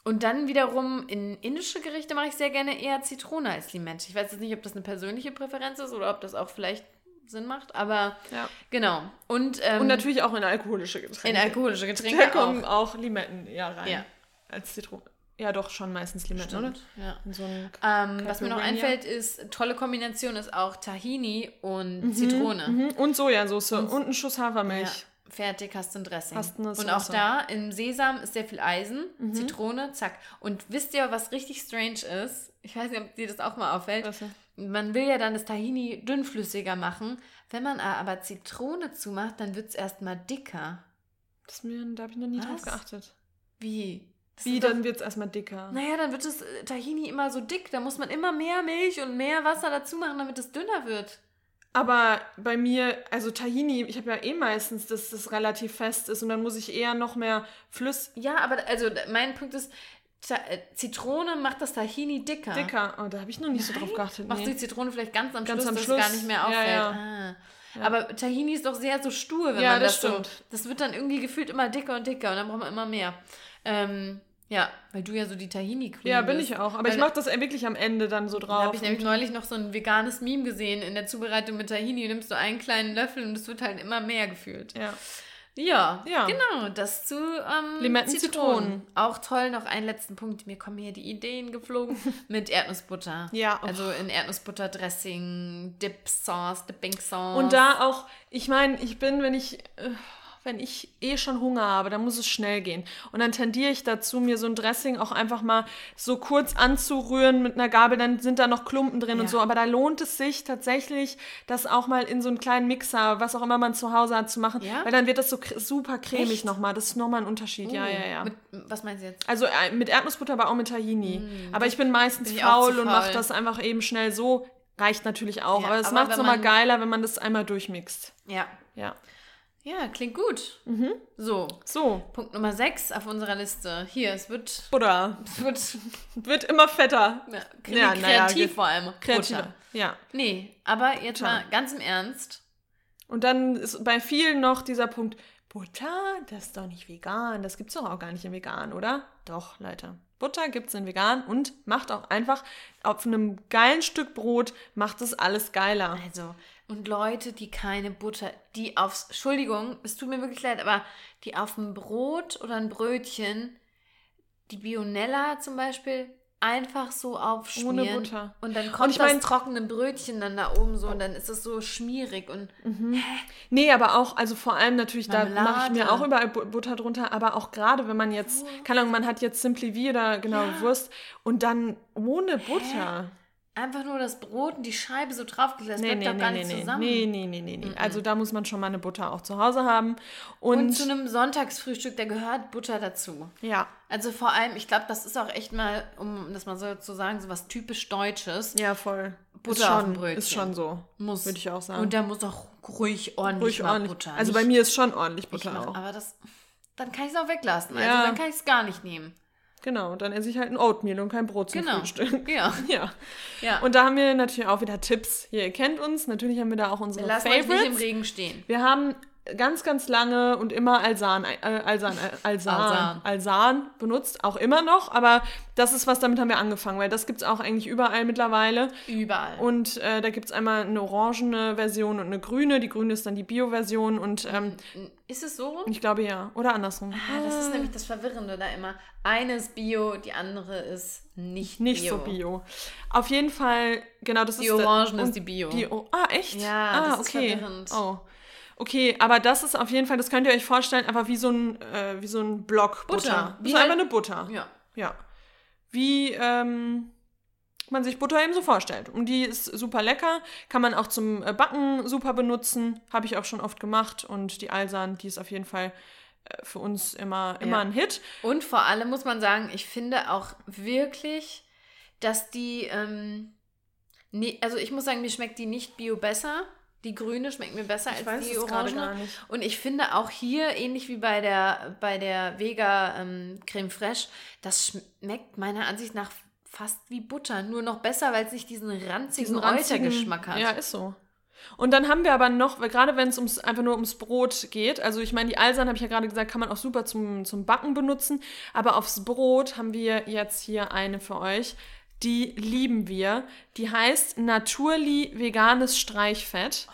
und dann wiederum in indische Gerichte mache ich sehr gerne eher Zitrone als Limette. Ich weiß jetzt nicht, ob das eine persönliche Präferenz ist oder ob das auch vielleicht Sinn macht, aber ja. genau. Und, ähm, und natürlich auch in alkoholische Getränke. In alkoholische Getränke. Da kommen auch, auch Limetten ja rein. Ja. Als Zitrone. Ja, doch, schon meistens Limetten, Stimmt, oder? Ja. So ähm, was mir noch einfällt, ist, tolle Kombination ist auch Tahini und mhm, Zitrone. Mhm. Und Sojasauce und, und ein Schuss Hafermilch. Ja. Fertig, hast du ein Dressing. Hast eine und auch da, im Sesam ist sehr viel Eisen, mhm. Zitrone, zack. Und wisst ihr, was richtig strange ist? Ich weiß nicht, ob dir das auch mal auffällt. Was? Man will ja dann das Tahini dünnflüssiger machen. Wenn man aber Zitrone zumacht, dann wird es erstmal dicker. Das mir, da habe ich noch nie Was? drauf geachtet. Wie? Das Wie, dann wird es erstmal dicker? Naja, dann wird das äh, Tahini immer so dick. Da muss man immer mehr Milch und mehr Wasser dazu machen, damit es dünner wird. Aber bei mir, also Tahini, ich habe ja eh meistens, dass das relativ fest ist und dann muss ich eher noch mehr Flüss. Ja, aber also mein Punkt ist, Zitrone macht das Tahini dicker. Dicker. Oh, da habe ich noch nicht Nein. so drauf geachtet. Nee. Machst du die Zitrone vielleicht ganz am ganz Schluss, am dass Schluss. es gar nicht mehr auffällt. Ja, ja. Ah. Ja. Aber Tahini ist doch sehr so stur, wenn man das, das stimmt. so. Das wird dann irgendwie gefühlt immer dicker und dicker und dann braucht man immer mehr. Ähm, ja, weil du ja so die Tahini Queen Ja, bin bist. ich auch. Aber weil, ich mache das wirklich am Ende dann so drauf. Da habe ich nämlich neulich noch so ein veganes Meme gesehen in der Zubereitung mit Tahini. Du nimmst so einen kleinen Löffel und es wird halt immer mehr gefühlt. Ja. Ja, ja, genau, das zu ähm, Limetten, Zitronen. Zitronen. Auch toll, noch einen letzten Punkt. Mir kommen hier die Ideen geflogen mit Erdnussbutter. Ja. Also in Erdnussbutter Dressing, Dip Sauce, Dipping Sauce. Und da auch, ich meine, ich bin, wenn ich äh, wenn ich eh schon Hunger habe, dann muss es schnell gehen. Und dann tendiere ich dazu, mir so ein Dressing auch einfach mal so kurz anzurühren mit einer Gabel, dann sind da noch Klumpen drin Ja. und so. Aber da lohnt es sich tatsächlich, das auch mal in so einen kleinen Mixer, was auch immer man zu Hause hat, zu machen. Ja? Weil dann wird das so super cremig Echt? nochmal. Das ist nochmal ein Unterschied. ja, Oh, ja, ja. Mit, was meinst du jetzt? Also äh, mit Erdnussbutter, aber auch mit Tahini. aber ich bin meistens bin ich faul zu und faul. mache das einfach eben schnell so. Reicht natürlich auch, Ja, aber es macht es nochmal geiler, wenn man das einmal durchmixt. Ja. Ja. Ja, klingt gut. So, So, Punkt Nummer 6 auf unserer Liste. Hier, es wird, Butter. es wird Wird immer fetter. ja, Ja, kreativ ge- vor allem. Butter. Ja. Nee, aber jetzt Butter. mal ganz im Ernst. Und dann ist bei vielen noch dieser Punkt, Butter, das ist doch nicht vegan. Das gibt's doch auch gar nicht in vegan, oder? Doch, Leute. Butter gibt's in vegan und macht auch einfach auf einem geilen Stück Brot macht es alles geiler. Also, und Leute, die keine Butter, die aufs, Entschuldigung, es tut mir wirklich leid, aber die auf ein Brot oder ein Brötchen, die Bionella zum Beispiel, einfach so aufschmieren. Ohne Butter. Und dann kommt ich das mein- trockene Brötchen dann da oben so und dann ist es so schmierig und Nee, aber auch, also vor allem natürlich, da Marmelade. mache ich mir auch überall Bu- Butter drunter, aber auch gerade, wenn man jetzt, keine Ahnung, man hat jetzt Simply V oder genau Ja. Wurst und dann ohne Butter. Einfach nur das Brot und die Scheibe so draufgelassen. Nee, Das nee, bleibt doch gar nee, nicht nee, zusammen. nee, nee, nee, nee, nee. Also da muss man schon mal eine Butter auch zu Hause haben. Und, Und zu einem Sonntagsfrühstück, da gehört Butter dazu. ja, Also vor allem, ich glaube, das ist auch echt mal, um das mal so zu sagen, so was typisch Deutsches. ja, voll. Butter ist auf schon, dem Brötchen. Ist schon so. Muss. Würde ich auch sagen. Und da muss auch ruhig ordentlich Ruhig ordentlich. Butter. also bei mir ist schon ordentlich ich Butter mach, auch. Aber das, dann kann ich es auch weglassen. Also Ja. dann kann ich es gar nicht nehmen. Genau, dann esse ich halt ein Oatmeal und kein Brot zum Genau. Frühstück. Ja. Ja. ja. Und da haben wir natürlich auch wieder Tipps. Hier, ihr kennt uns. Natürlich haben wir da auch unsere Lass euch nicht im Favorites. Regen stehen. Wir haben ganz, ganz lange und immer Alsan, äh, Alsan, äh, Alsan, Alsan. Alsan benutzt, auch immer noch, aber das ist was, damit haben wir angefangen, weil das gibt es auch eigentlich überall mittlerweile. Überall. Und äh, da gibt es einmal eine orangene Version und eine grüne. Die grüne ist dann die Bio-Version und ähm, ist es so rum? ich glaube ja. Oder andersrum. Ah, das ist nämlich das Verwirrende da immer. Eine ist Bio, die andere ist nicht, Nicht Bio. so bio. Auf jeden Fall, genau, das Die ist. der- Orangen ist die Bio. Die, oh, ah, echt? Ja, ah, das ist okay. verwirrend. Oh. Okay, aber das ist auf jeden Fall, das könnt ihr euch vorstellen, einfach wie so ein, äh, wie so ein Block Butter. Butter. Das Wie ist einfach halt- eine Butter. Ja. Ja. Wie ähm, man sich Butter eben so vorstellt. Und die ist super lecker. Kann man auch zum äh, Backen super benutzen. Habe ich auch schon oft gemacht. Und die Alsan, die ist auf jeden Fall äh, für uns immer, immer Ja. ein Hit. Und vor allem muss man sagen, ich finde auch wirklich, dass die, ähm, nee, also ich muss sagen, mir schmeckt die nicht Bio besser. Die grüne schmeckt mir besser als die orange. Und ich finde auch hier, ähnlich wie bei der, bei der Vega ähm, Creme Fraiche, das schmeckt meiner Ansicht nach fast wie Butter. Nur noch besser, weil es nicht diesen ranzigen, ranzigen- Eutergeschmack hat. Ja, ist so. Und dann haben wir aber noch, gerade wenn es ums, einfach nur ums Brot geht, also ich meine, die Alsan, habe ich ja gerade gesagt, kann man auch super zum, zum Backen benutzen, aber aufs Brot haben wir jetzt hier eine für euch, die lieben wir. Die heißt Naturli veganes Streichfett.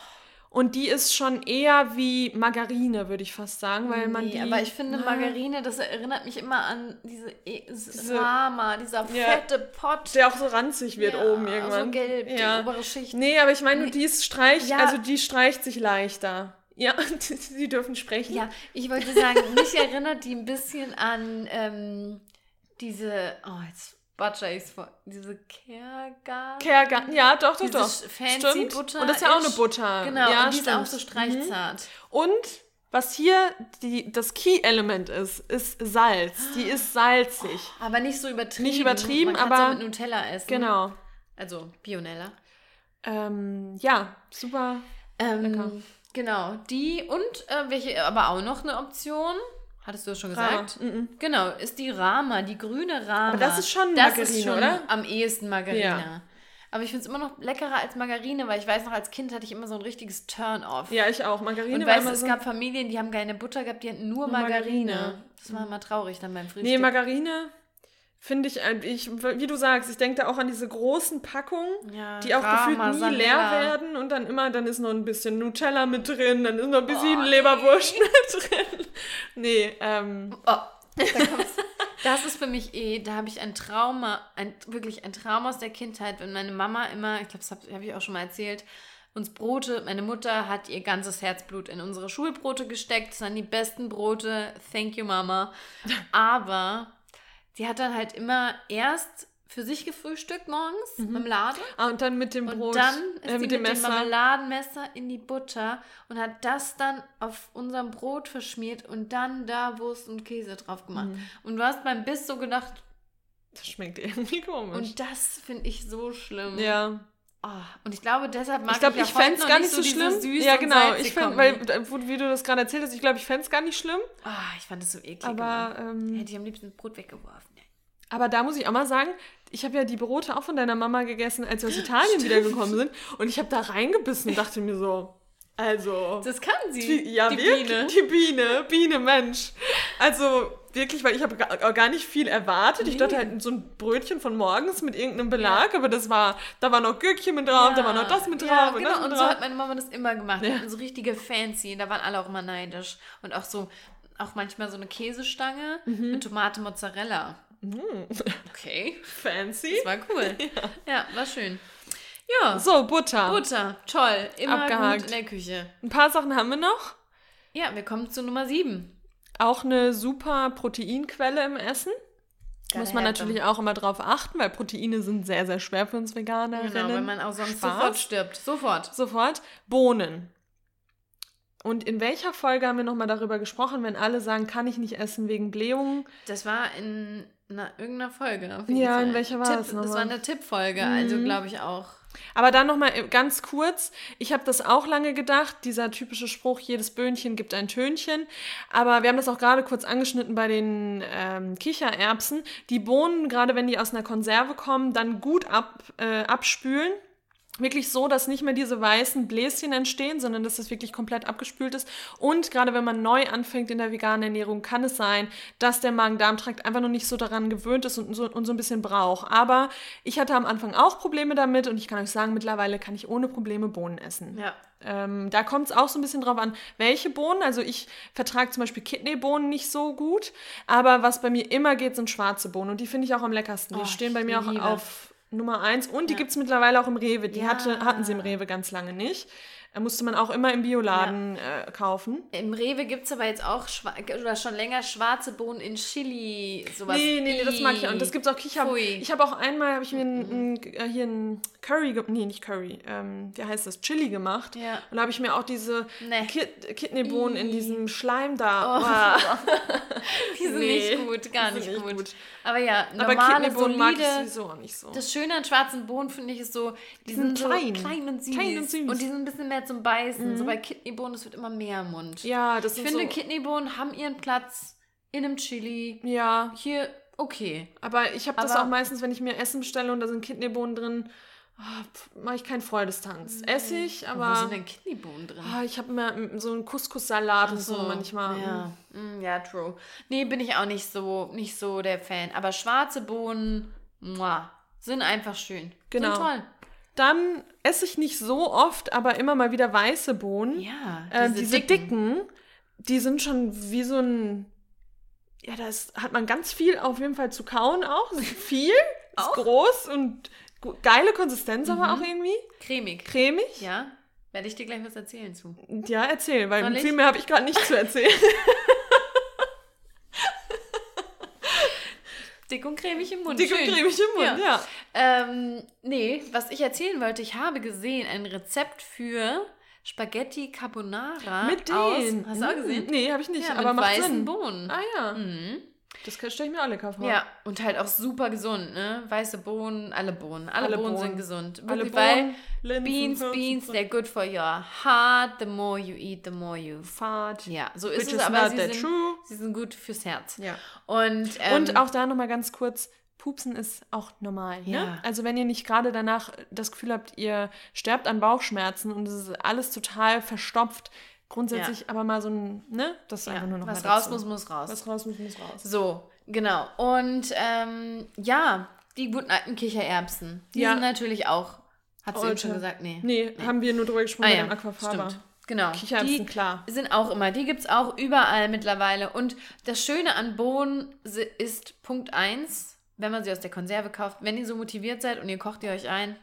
Und die ist schon eher wie Margarine, würde ich fast sagen, weil man Nee, die. aber ich finde. Margarine, das erinnert mich immer an diese, e Diese- Rama, dieser Ja. fette Pot. Der auch so ranzig wird Ja, oben irgendwann. So gelb, ja. die obere Schicht. Nee, aber ich meine, nur die ist streich, Ja. also die streicht sich leichter. Ja, sie dürfen sprechen. Ja, ich wollte sagen, mich erinnert die ein bisschen an ähm, diese, oh, jetzt butcher ich's vor, diese Kerga. Kergarten, ja, doch, doch, Diese doch. fancy Stimmt. Butter Und das ist ja auch eine ist- Butter. Genau, ja, und die ist stimmt. auch so streichzart. Und was hier die, das Key-Element ist, ist Salz. Die ist salzig. Aber nicht so übertrieben. Nicht übertrieben, Man aber- mit Nutella essen. Genau. Also Bionella. Ähm, ja, super. Lecker. Ähm, genau, die und äh, welche aber auch noch eine Option, hattest du das schon Rama. gesagt? Mhm. Genau, ist die Rama, die grüne Rama. Aber das ist schon das Margarine, ist schon oder? am ehesten Margarine. Ja. Aber ich finde es immer noch leckerer als Margarine, weil ich weiß noch, als Kind hatte ich immer so ein richtiges Turn-off. Ja, ich auch. Margarine Und weißt du, es so. gab Familien, die haben keine Butter gehabt, die hatten nur Nur Margarine. Margarine. Das war immer traurig dann beim Frühstück. Nee, Margarine finde ich, ich, wie du sagst, ich denke da auch an diese großen Packungen, Ja, die auch Rama, gefühlt nie leer werden und dann immer, dann ist noch ein bisschen Nutella mit drin, dann ist noch ein bisschen Oh, nee. Leberwurst mit drin. Nee, ähm, Oh, da kommt's. Das ist für mich eh, da habe ich ein Trauma, ein, wirklich ein Trauma aus der Kindheit, wenn meine Mama immer, ich glaube, das habe hab ich auch schon mal erzählt, uns Brote. Meine Mutter hat ihr ganzes Herzblut in unsere Schulbrote gesteckt. Das waren die besten Brote. Thank you, Mama. Aber sie hat dann halt immer erst für sich gefrühstückt morgens mhm. im Laden. Ah, und dann mit dem Brot. Und dann ist äh, mit, dem, mit dem Marmeladenmesser in die Butter und hat das dann auf unserem Brot verschmiert und dann da Wurst und Käse drauf gemacht. Mhm. Und du hast beim Biss so gedacht, das schmeckt irgendwie komisch. Und das finde ich so schlimm. Ja. Oh, und ich glaube, deshalb mag ich, glaub, ich, ich fände es gar nicht so schlimm. Süß ja, genau. Ich find, weil, wie du das gerade erzählt hast, ich glaube, ich fände es gar nicht schlimm. Oh, ich fand es so eklig. Aber ähm, hätte ich am liebsten das Brot weggeworfen. Aber da muss ich auch mal sagen, ich habe ja die Brote auch von deiner Mama gegessen, als wir aus Italien wiedergekommen sind. Und ich habe da reingebissen und dachte mir so, also. Das kann sie. Die, ja, die wirklich, Biene. Die Biene, Biene, Mensch. Also wirklich, weil ich habe gar, nicht viel erwartet. Nee. Ich dachte halt so ein Brötchen von morgens mit irgendeinem Belag, ja. aber das war, da war noch Gürkchen mit drauf, ja. da war noch das mit drauf. Ja, und genau, und so hat meine Mama das immer gemacht. Ja. So richtige Fancy. Da waren alle auch immer neidisch. Und auch so, auch manchmal so eine Käsestange mhm. mit Tomate Mozzarella. Mm. Okay. Fancy. Das war cool. ja. ja, war schön. Ja. So, Butter. Butter, toll. Immer Abgehakt. gut in der Küche. Ein paar Sachen haben wir noch. Ja, wir kommen zu Nummer 7. Auch eine super Proteinquelle im Essen. Geile Muss man natürlich auch immer drauf achten, weil Proteine sind sehr, sehr schwer für uns Veganer. Genau, wenn man auch sonst Spaß. sofort stirbt. Sofort. Sofort. Bohnen. Und in welcher Folge haben wir nochmal darüber gesprochen, wenn alle sagen, kann ich nicht essen wegen Blähungen? Das war in einer, irgendeiner Folge. ja, Fall. in welcher war Tipp, das? Das war eine Tippfolge, mhm. also glaube ich auch. Aber dann nochmal ganz kurz, ich habe das auch lange gedacht, dieser typische Spruch, jedes Böhnchen gibt ein Tönchen. Aber wir haben das auch gerade kurz angeschnitten bei den ähm, Kichererbsen. Die Bohnen, gerade wenn die aus einer Konserve kommen, dann gut ab, äh, abspülen wirklich so, dass nicht mehr diese weißen Bläschen entstehen, sondern dass es wirklich komplett abgespült ist. Und gerade wenn man neu anfängt in der veganen Ernährung, kann es sein, dass der Magen-Darm-Trakt einfach noch nicht so daran gewöhnt ist und so, und so ein bisschen braucht. Aber ich hatte am Anfang auch Probleme damit und ich kann euch sagen, mittlerweile kann ich ohne Probleme Bohnen essen. Ja. Ähm, da kommt es auch so ein bisschen drauf an, welche Bohnen. Also ich vertrage zum Beispiel Kidneybohnen nicht so gut, aber was bei mir immer geht, sind schwarze Bohnen und die finde ich auch am leckersten. Die oh, stehen bei mir auch auf Nummer eins. Und die ja. gibt es mittlerweile auch im Rewe. Die ja. hatte, hatten sie im Rewe ganz lange nicht. Da musste man auch immer im Bioladen ja. äh, kaufen. Im Rewe gibt es aber jetzt auch oder schon länger schwarze Bohnen in Chili. Sowas. Nee, nee, nee, das mag ich auch. Und das gibt es auch. Ich habe hab auch einmal, habe ich mir ein, ein, äh, hier ein Curry, nee, nicht Curry, ähm, wie heißt das, Chili gemacht. Ja. Und da habe ich mir auch diese nee. Kid Kidneybohnen in diesem Schleim da. Oh. die sind nee, nicht gut, gar nicht, nicht gut. gut. Aber ja, normale, Aber Kidneybohnen mag ich sowieso auch nicht so. Das Schöne an schwarzen Bohnen finde ich ist so, die, die sind, sind klein. So klein und süß. Klein und süß. Und die sind ein bisschen mehr zum Beißen. Mhm. So bei Kidneybohnen, es wird immer mehr im Mund. Ja, das Ich finde, so Kidneybohnen haben ihren Platz in einem Chili. Ja. Hier, okay. Aber ich habe das auch meistens, wenn ich mir Essen bestelle und da sind Kidneybohnen drin, Oh, mache ich keinen Freudestanz. Nee. Esse ich, aber. Wo sind denn Kidneybohnen drin? Oh, ich habe mir so einen Couscous-Salat und so, manchmal. Ja. Mm, ja, true. Nee, bin ich auch nicht so, nicht so der Fan. Aber schwarze Bohnen, muah, sind einfach schön. Genau. Sind toll. Dann esse ich nicht so oft, aber immer mal wieder weiße Bohnen. Ja. Diese, äh, diese dicken. dicken, die sind schon wie so ein. Ja, da hat man ganz viel auf jeden Fall zu kauen auch. Viel. Ist groß und Geile Konsistenz mhm. aber auch irgendwie. Cremig. Cremig. Ja. Werde ich dir gleich was erzählen zu. Ja, erzähl, weil viel mehr habe ich gerade nicht zu erzählen. Dick und cremig im Mund. Dick Schön. und cremig im Mund, ja. ja. Ähm, nee, was ich erzählen wollte, ich habe gesehen ein Rezept für Spaghetti Carbonara. Mit denen. Aus, hast du auch gesehen? Nee, habe ich nicht, ja, aber mit weißen Sinn. Bohnen. Ah ja. Mhm. Das stelle ich mir alle vor. Ja, und halt auch super gesund, ne? Weiße Bohnen, alle Bohnen. Alle, alle Bohnen, Bohnen, sind gesund. Alle Bohnen, weil Beans, Beans, they're good for your heart. The more you eat, the more you fart. Ja, so ist es, aber sie sind, true. sie sind gut fürs Herz. Ja. Und, ähm, und auch da nochmal ganz kurz, Pupsen ist auch normal. Ne? Ja. Also wenn ihr nicht gerade danach das Gefühl habt, ihr sterbt an Bauchschmerzen und es ist alles total verstopft, grundsätzlich ja. aber mal so ein, ne? Das ist ja. einfach nur noch Was raus muss, muss raus. Was raus muss, muss raus. So, Genau. Und ähm, ja, die guten alten Kichererbsen. Die ja. sind natürlich auch. Hat sie schon gesagt? Nee. nee. nee. haben wir nur drüber gesprochen ah, ja. Aquafaba. Stimmt. Genau. Kichererbsen, die klar. sind auch immer. Die gibt es auch überall mittlerweile. Und das Schöne an Bohnen ist Punkt 1, wenn man sie aus der Konserve kauft, wenn ihr so motiviert seid und ihr kocht ihr euch ein,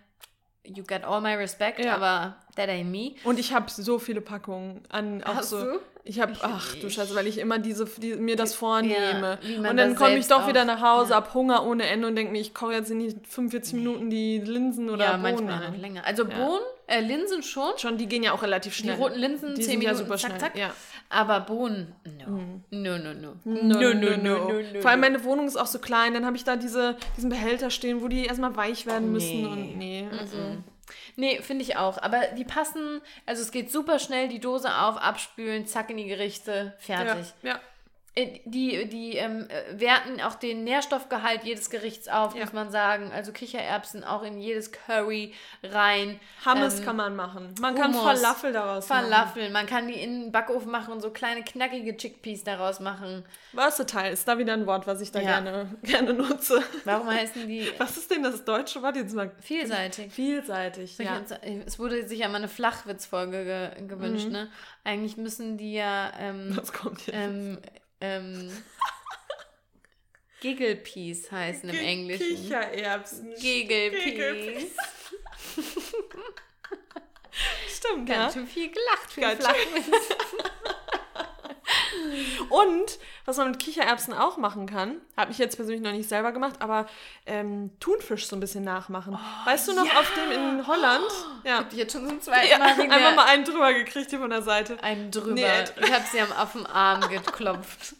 you got all my respect, Ja. aber that ain't me. Und ich habe so viele Packungen an auch Hast so. du? Ich habe, ach du Scheiße, weil ich immer diese, die, mir das vornehme. man und dann komme ich doch wieder nach Hause, ja. hab Hunger ohne Ende und denke mir, ich koche jetzt in die 45 Minuten die Linsen oder ja, Bohnen manchmal noch länger. Also Bohnen, äh, Linsen schon. Schon, die gehen ja auch relativ Die schnell. roten Linsen, die 10 sind Minuten, ja super zack, schnell. zack. Ja. Aber Bohnen, no. No, no, no. No, no, no, no, Vor allem meine Wohnung ist auch so klein, dann habe ich da diese, diesen Behälter stehen, wo die erstmal weich werden müssen Nee. und nee. Also. Nee, finde ich auch. Aber die passen, also es geht super schnell, die Dose auf, abspülen, zack in die Gerichte, Ja, fertig. ja. Äh, Die, die ähm, äh, werten auch den Nährstoffgehalt jedes Gerichts auf, Ja. muss man sagen. Also Kichererbsen auch in jedes Curry rein. Hummus Ähm, kann man machen. Man kann Hummus, Falafel daraus machen. Falafel, man kann die in den Backofen machen und so kleine knackige Chickpeas daraus machen. Versatile ist da wieder ein Wort, was ich da Ja. gerne, gerne nutze. Warum heißen die Was ist denn das deutsche Wort jetzt mal? vielseitig? Vielseitig, ja. Es wurde sich ja mal eine Flachwitzfolge ge gewünscht, Mhm. ne? Eigentlich müssen die ja ähm, Was kommt jetzt? Ähm, ähm, Gigglepeas heißen im Englischen. Kichererbsen. Gigglepeas. Gigglepeas. Stimmt, ja. Ganz schön viel gelacht für Ganz Flachwitz. Und was man mit Kichererbsen auch machen kann, habe ich jetzt persönlich noch nicht selber gemacht, aber ähm, Thunfisch so ein bisschen nachmachen. weißt du noch, ja. auf dem in Holland? Ja. Hab ich jetzt schon zum zweiten ja Mal einfach mal einen drüber gekriegt hier von der Seite. einen drüber. Nee, ich habe sie am, auf den Arm geklopft.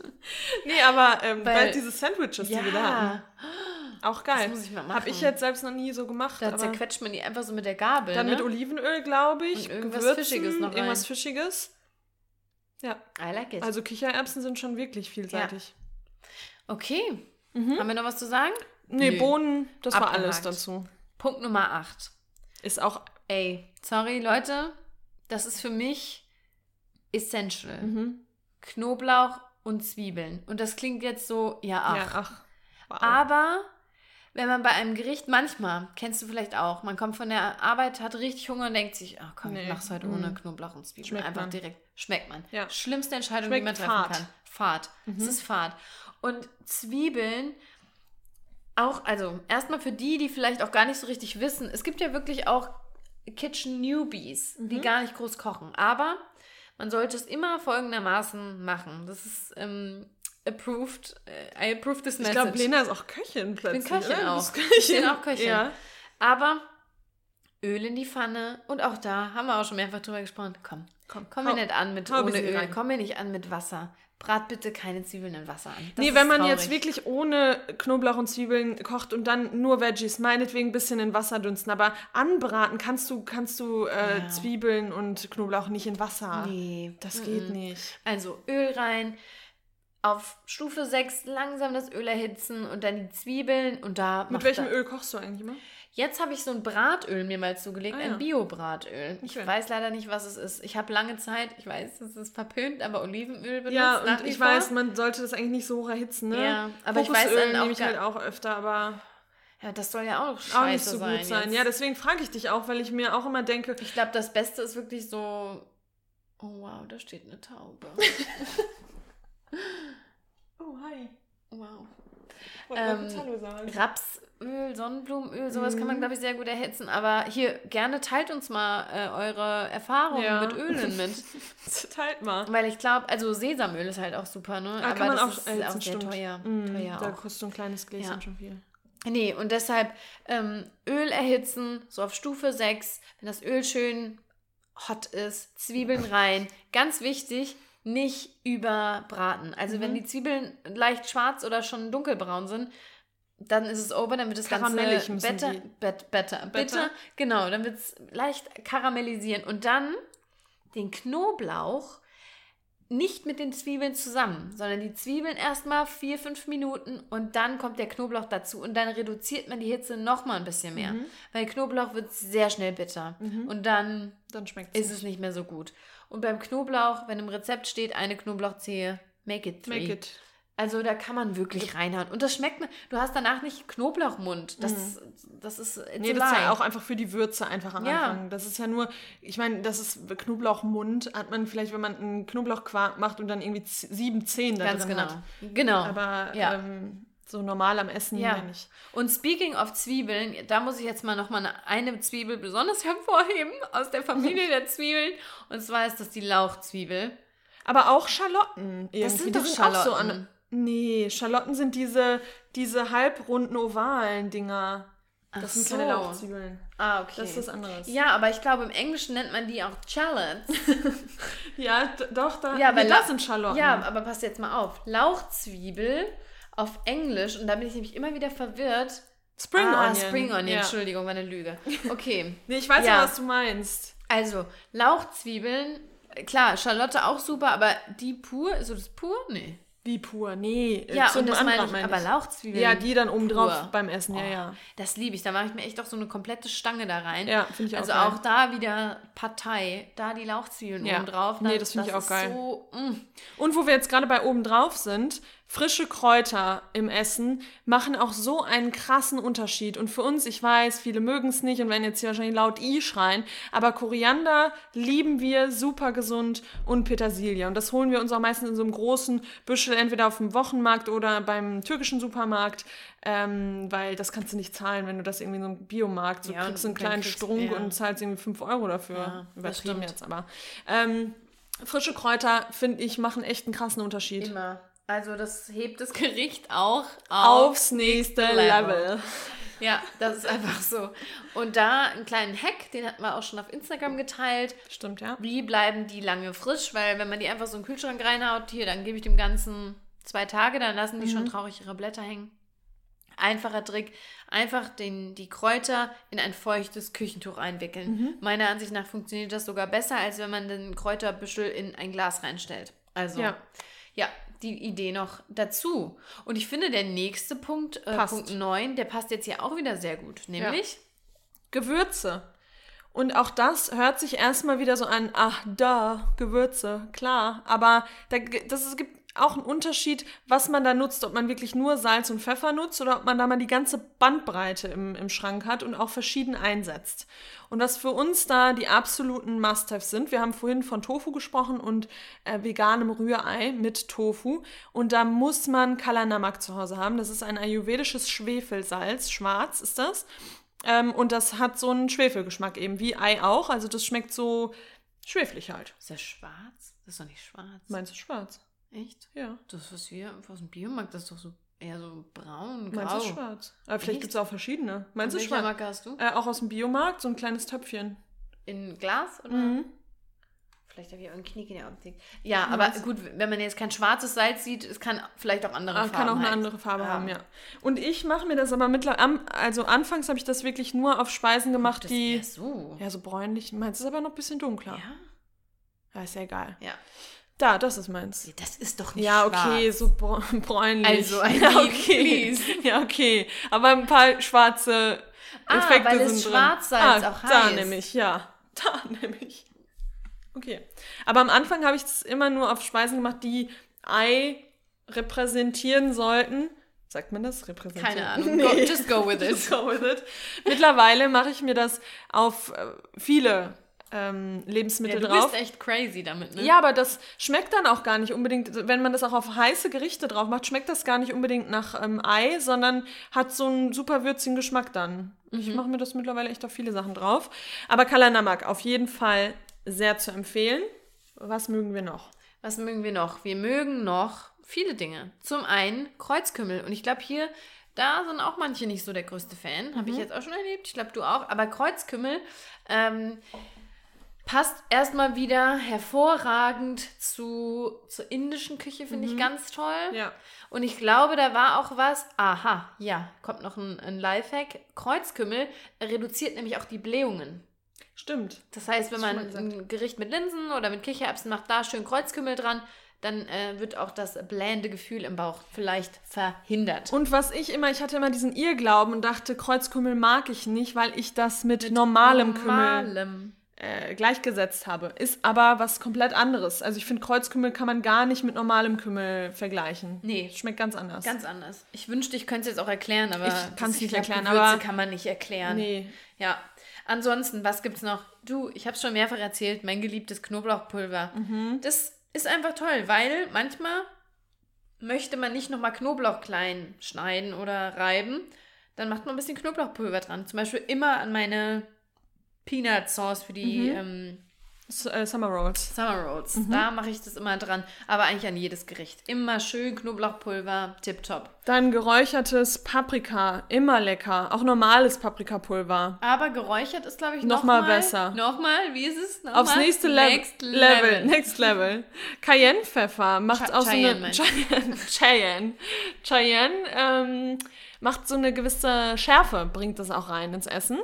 Nee, aber ähm, Weil- weil diese Sandwiches, die wir da hatten, auch geil. Das muss ich mal Habe ich machen. jetzt selbst noch nie so gemacht. Da zerquetscht man die einfach so mit der Gabel. dann ne? mit Olivenöl, glaube ich. Und irgendwas Gewürzen, Fischiges noch rein. Irgendwas Fischiges. Ja, I like it. also Kichererbsen sind schon wirklich vielseitig. okay. Haben wir noch was zu sagen? Nee, Nö. Bohnen, das war Abgehakt. alles dazu. Punkt Nummer 8. Ist auch Ey, sorry Leute, das ist für mich essential. Mhm. Knoblauch und Zwiebeln. Und das klingt jetzt so, ja, ach. Ja, ach. Wow. Aber wenn man bei einem Gericht, manchmal, kennst du vielleicht auch, man kommt von der Arbeit, hat richtig Hunger und denkt sich, ach komm, ich Nee. mach's heute Mhm. ohne Knoblauch und Zwiebeln. Schmeckt Einfach man. direkt. Schmeckt man. Ja. Schlimmste Entscheidung, Schmeckt die man treffen fad. kann. Fahrt. Es ist Fahrt. Und Zwiebeln auch, also erstmal für die, die vielleicht auch gar nicht so richtig wissen, es gibt ja wirklich auch Kitchen Newbies, Mhm. die gar nicht groß kochen. Aber man sollte es immer folgendermaßen machen. Das ist ähm, approved. äh, I approve this ich message. glaube, Lena ist auch Köchin plötzlich. Köchin oder? Auch. bist Ich bin auch Köchin. Ja. Aber Öl in die Pfanne und auch da haben wir auch schon mehrfach drüber gesprochen. Komm, Komm, komm mir nicht an mit ohne Öl. rein. Komm mir nicht an mit Wasser. Brat bitte keine Zwiebeln in Wasser an. Das nee, wenn man traurig. jetzt wirklich ohne Knoblauch und Zwiebeln kocht und dann nur Veggies, meinetwegen ein bisschen in Wasser dünsten, aber anbraten kannst du, kannst du äh, Ja. Zwiebeln und Knoblauch nicht in Wasser. Nee. Das mm, geht mm. nicht. Also Öl rein, auf Stufe 6 langsam das Öl erhitzen und dann die Zwiebeln und da Mit welchem Öl kochst du eigentlich immer? Jetzt habe ich so ein Bratöl mir mal zugelegt, Ah, ja. ein Bio-Bratöl. Ich Okay. weiß leider nicht, was es ist. Ich habe lange Zeit, ich weiß, es ist verpönt, aber Olivenöl benutzt. Ja, und ich vor. weiß, man sollte das eigentlich nicht so hoch erhitzen, ne? Ja, aber ich weiß dann auch nehme ich halt auch öfter, aber Ja, das soll ja auch scheiße auch nicht so sein. gut sein. Jetzt. Ja, deswegen frage ich dich auch, weil ich mir auch immer denke, ich glaube, das Beste ist wirklich so. Oh wow, da steht eine Taube. wow. Ähm. Rapsöl, Sonnenblumenöl, sowas kann man, Mhm. glaube ich, sehr gut erhitzen. Aber hier, gerne teilt uns mal äh, eure Erfahrungen Ja. mit Ölen mit. Teilt mal. Weil ich glaube, also Sesamöl ist halt auch super, ne? Ah, Aber das auch ist erhitzen, auch sehr teuer. Mm, teuer da auch. kostet so ein kleines Gläschen Ja. schon viel. Nee, und deshalb ähm, Öl erhitzen, so auf Stufe 6, wenn das Öl schön hot ist, Zwiebeln rein. Ganz wichtig, nicht überbraten. Also wenn Mhm. die Zwiebeln leicht schwarz oder schon dunkelbraun sind, dann ist es over, dann wird das Ganze better, bet, better, bitter. Genau, dann wird es leicht karamellisieren. Und dann den Knoblauch nicht mit den Zwiebeln zusammen, sondern die Zwiebeln erstmal vier, fünf Minuten und dann kommt der Knoblauch dazu und dann reduziert man die Hitze nochmal ein bisschen mehr. Mhm. Weil Knoblauch wird sehr schnell bitter Mhm. und dann Dann schmeckt ist es nicht mehr so gut. Und beim Knoblauch, wenn im Rezept steht, eine Knoblauchzehe, make it three. Make it. Also da kann man wirklich reinhauen. Und das schmeckt man. Du hast danach nicht Knoblauchmund. Das, das ist. Mhm. Nee, das ist ja auch einfach für die Würze einfach am Ja. Anfang. Das ist ja nur, ich meine, das ist Knoblauchmund, hat man vielleicht, wenn man einen Knoblauchquark macht und dann irgendwie sieben, zehn da Ganz drin genau. hat. Genau. Aber Ja. ähm, So normal am Essen Ja. nicht. Und speaking of Zwiebeln, da muss ich jetzt mal noch mal eine, eine Zwiebel besonders hervorheben aus der Familie der Zwiebeln. Und zwar ist das die Lauchzwiebel. Aber auch Schalotten. Irgendwie. Das sind doch auch so Schalotten. an. Nee, Schalotten sind diese, diese halbrunden, ovalen Dinger. Das Ach sind so. keine Lauchzwiebeln. Ah, okay. Das ist was anderes. ja, aber ich glaube, im Englischen nennt man die auch Shallots. Ja, doch, da, Ja, nee, weil das sind Schalotten. Ja, aber passt jetzt mal auf. Lauchzwiebel auf Englisch, und da bin ich nämlich immer wieder verwirrt. Spring ah, Onion. Spring Onion, Ja. Entschuldigung, war eine Lüge. Okay. Nee, ich weiß Ja. ja, was du meinst. Also, Lauchzwiebeln, klar, Schalotte auch super, aber die pur, ist so das pur? Nee. Wie pur, nee. Ja, zum und das meine Anbraten ich, aber Lauchzwiebeln. Ja, die dann oben drauf beim Essen, ja, Oh, ja. Das liebe ich. Da mache ich mir echt auch so eine komplette Stange da rein. Ja, finde ich auch Also geil. auch da wieder Partei, da die Lauchzwiebeln Ja. oben drauf. Nee, das finde ich auch geil. So, mm. Und wo wir jetzt gerade bei oben drauf sind, frische Kräuter im Essen machen auch so einen krassen Unterschied. Und für uns, ich weiß, viele mögen es nicht und werden jetzt hier wahrscheinlich laut I schreien, aber Koriander lieben wir, super gesund und Petersilie. Und das holen wir uns auch meistens in so einem großen Büschel, entweder auf dem Wochenmarkt oder beim türkischen Supermarkt, ähm, weil das kannst du nicht zahlen, wenn du das irgendwie in so einem Biomarkt, so Ja, kriegst einen kleinen kriegst- Strunk ja. und zahlst irgendwie 5 Euro dafür. Ja, Übertrieben jetzt, aber. Ähm, Frische Kräuter, finde ich, machen echt einen krassen Unterschied. Immer. Also das hebt das Gericht auch Aufs nächste Level. Level. Ja, das ist einfach so. Und da einen kleinen Hack, den hatten wir auch schon auf Instagram geteilt. Stimmt, ja. Wie bleiben die lange frisch? Weil wenn man die einfach so in den Kühlschrank reinhaut, hier, dann gebe ich dem Ganzen zwei Tage, dann lassen die schon traurig ihre Blätter hängen. Einfacher Trick, einfach den, die Kräuter in ein feuchtes Küchentuch einwickeln. Meiner Ansicht nach funktioniert das sogar besser, als wenn man den Kräuterbüschel in ein Glas reinstellt. Also, Ja. ja, die Idee noch dazu. Und ich finde, der nächste Punkt, äh. Punkt 9, der passt jetzt hier auch wieder sehr gut. Nämlich, Gewürze. Und auch das hört sich erstmal wieder so an, ach da, Gewürze, klar. Aber da, das, es gibt auch einen Unterschied, was man da nutzt, ob man wirklich nur Salz und Pfeffer nutzt oder ob man da mal die ganze Bandbreite im, im Schrank hat und auch verschieden einsetzt. Und was für uns da die absoluten Must-Haves sind, wir haben vorhin von Tofu gesprochen und äh, veganem Rührei mit Tofu. Und da muss man Kala Namak zu Hause haben. Das ist ein ayurvedisches Schwefelsalz, schwarz ist das. Ähm, und das hat so einen Schwefelgeschmack eben, wie Ei auch. Also das schmeckt so schweflig halt. ist das schwarz? Das ist doch nicht schwarz. Meinst du schwarz? Echt? Ja. Das, was wir aus dem Biomarkt, das ist doch so eher so braun, grau. Meinst du schwarz? Aber vielleicht gibt es auch verschiedene. Meinst du Welche schwarz? Marke hast du? Äh, auch aus dem Biomarkt, so ein kleines Töpfchen. In Glas oder? Mhm. Vielleicht habe ich auch einen Knick in der Optik. Ja, aber gut, wenn man jetzt kein schwarzes Salz sieht, es kann vielleicht auch andere Ah, Farben kann auch eine halt. andere Farbe Ja. haben, ja. Und ich mache mir das aber mittlerweile, also anfangs habe ich das wirklich nur auf Speisen gemacht, Das die, wär so. ja, so bräunlich. Meins ist aber noch ein bisschen dunkler. Ja? Ja, ist ja egal. Ja. Da, das ist meins. Das ist doch nicht Ja, schwarz. okay, so bräu- bräunlich. Also, I ja, mean, okay. please. Ja, okay. Aber ein paar schwarze Ah, Effekte weil es sind drin. Schwarzsalz ah, auch Da heißt. nämlich, ja. Da nämlich. Okay. Aber am Anfang habe ich es immer nur auf Speisen gemacht, die Ei repräsentieren sollten. Sagt man das? Repräsentieren? Keine Ahnung. Nee. Go, just go with it. Just go with it. Mittlerweile mache ich mir das auf äh, viele ähm, Ja, Lebensmittel du drauf. bist echt crazy damit, ne? Ja, aber das schmeckt dann auch gar nicht unbedingt, wenn man das auch auf heiße Gerichte drauf macht, schmeckt das gar nicht unbedingt nach ähm, Ei, sondern hat so einen super würzigen Geschmack dann. Ich Mhm. mache mir das mittlerweile echt auf viele Sachen drauf. Aber Kalanamak auf jeden Fall sehr zu empfehlen. Was mögen wir noch? Was mögen wir noch? Wir mögen noch viele Dinge. Zum einen Kreuzkümmel. Und ich glaube, hier, da sind auch manche nicht so der größte Fan. Habe ich jetzt auch schon erlebt. Ich glaube, du auch. Aber Kreuzkümmel ähm, passt erstmal wieder hervorragend zu, zur indischen Küche, finde ich ganz toll. Ja. Und ich glaube, da war auch was. Aha, ja, kommt noch ein, ein Lifehack. Kreuzkümmel reduziert nämlich auch die Blähungen. Stimmt. Das heißt, wenn man ein Gericht mit Linsen oder mit Kichererbsen macht, da schön Kreuzkümmel dran, dann äh, wird auch das blähende Gefühl im Bauch vielleicht verhindert. Und was ich immer, ich hatte immer diesen Irrglauben und dachte, Kreuzkümmel mag ich nicht, weil ich das mit, normalem Kümmel Normalem. Äh, gleichgesetzt habe. Ist aber was komplett anderes. Also ich finde, Kreuzkümmel kann man gar nicht mit normalem Kümmel vergleichen. Nee. Schmeckt ganz anders. Ganz anders. Ich wünschte, ich könnte es jetzt auch erklären, aber Ich kann's das- nicht erklären, Gewürze aber- kann man nicht erklären. Nee. Ja. Ansonsten, was gibt's noch? Du, ich habe es schon mehrfach erzählt, mein geliebtes Knoblauchpulver. Mhm. Das ist einfach toll, weil manchmal möchte man nicht nochmal Knoblauch klein schneiden oder reiben, dann macht man ein bisschen Knoblauchpulver dran. Zum Beispiel immer an meine Peanut Sauce für die Mhm. ähm, äh, Summer Rolls. Summer Rolls. Mhm. Da mache ich das immer dran. Aber eigentlich an jedes Gericht. Immer schön Knoblauchpulver, tipptopp. Dann geräuchertes Paprika, immer lecker. Auch normales Paprikapulver. Aber geräuchert ist, glaube ich, Noch noch, mal besser. Nochmal, wie ist es? Nochmal? Aufs nächste Le Next Level. Next Level. Cayennepfeffer macht Cha- auch so Cheyenne eine. meinst du? Cheyenne. Cheyenne. Cheyenne ähm, macht so eine gewisse Schärfe, bringt das auch rein ins Essen.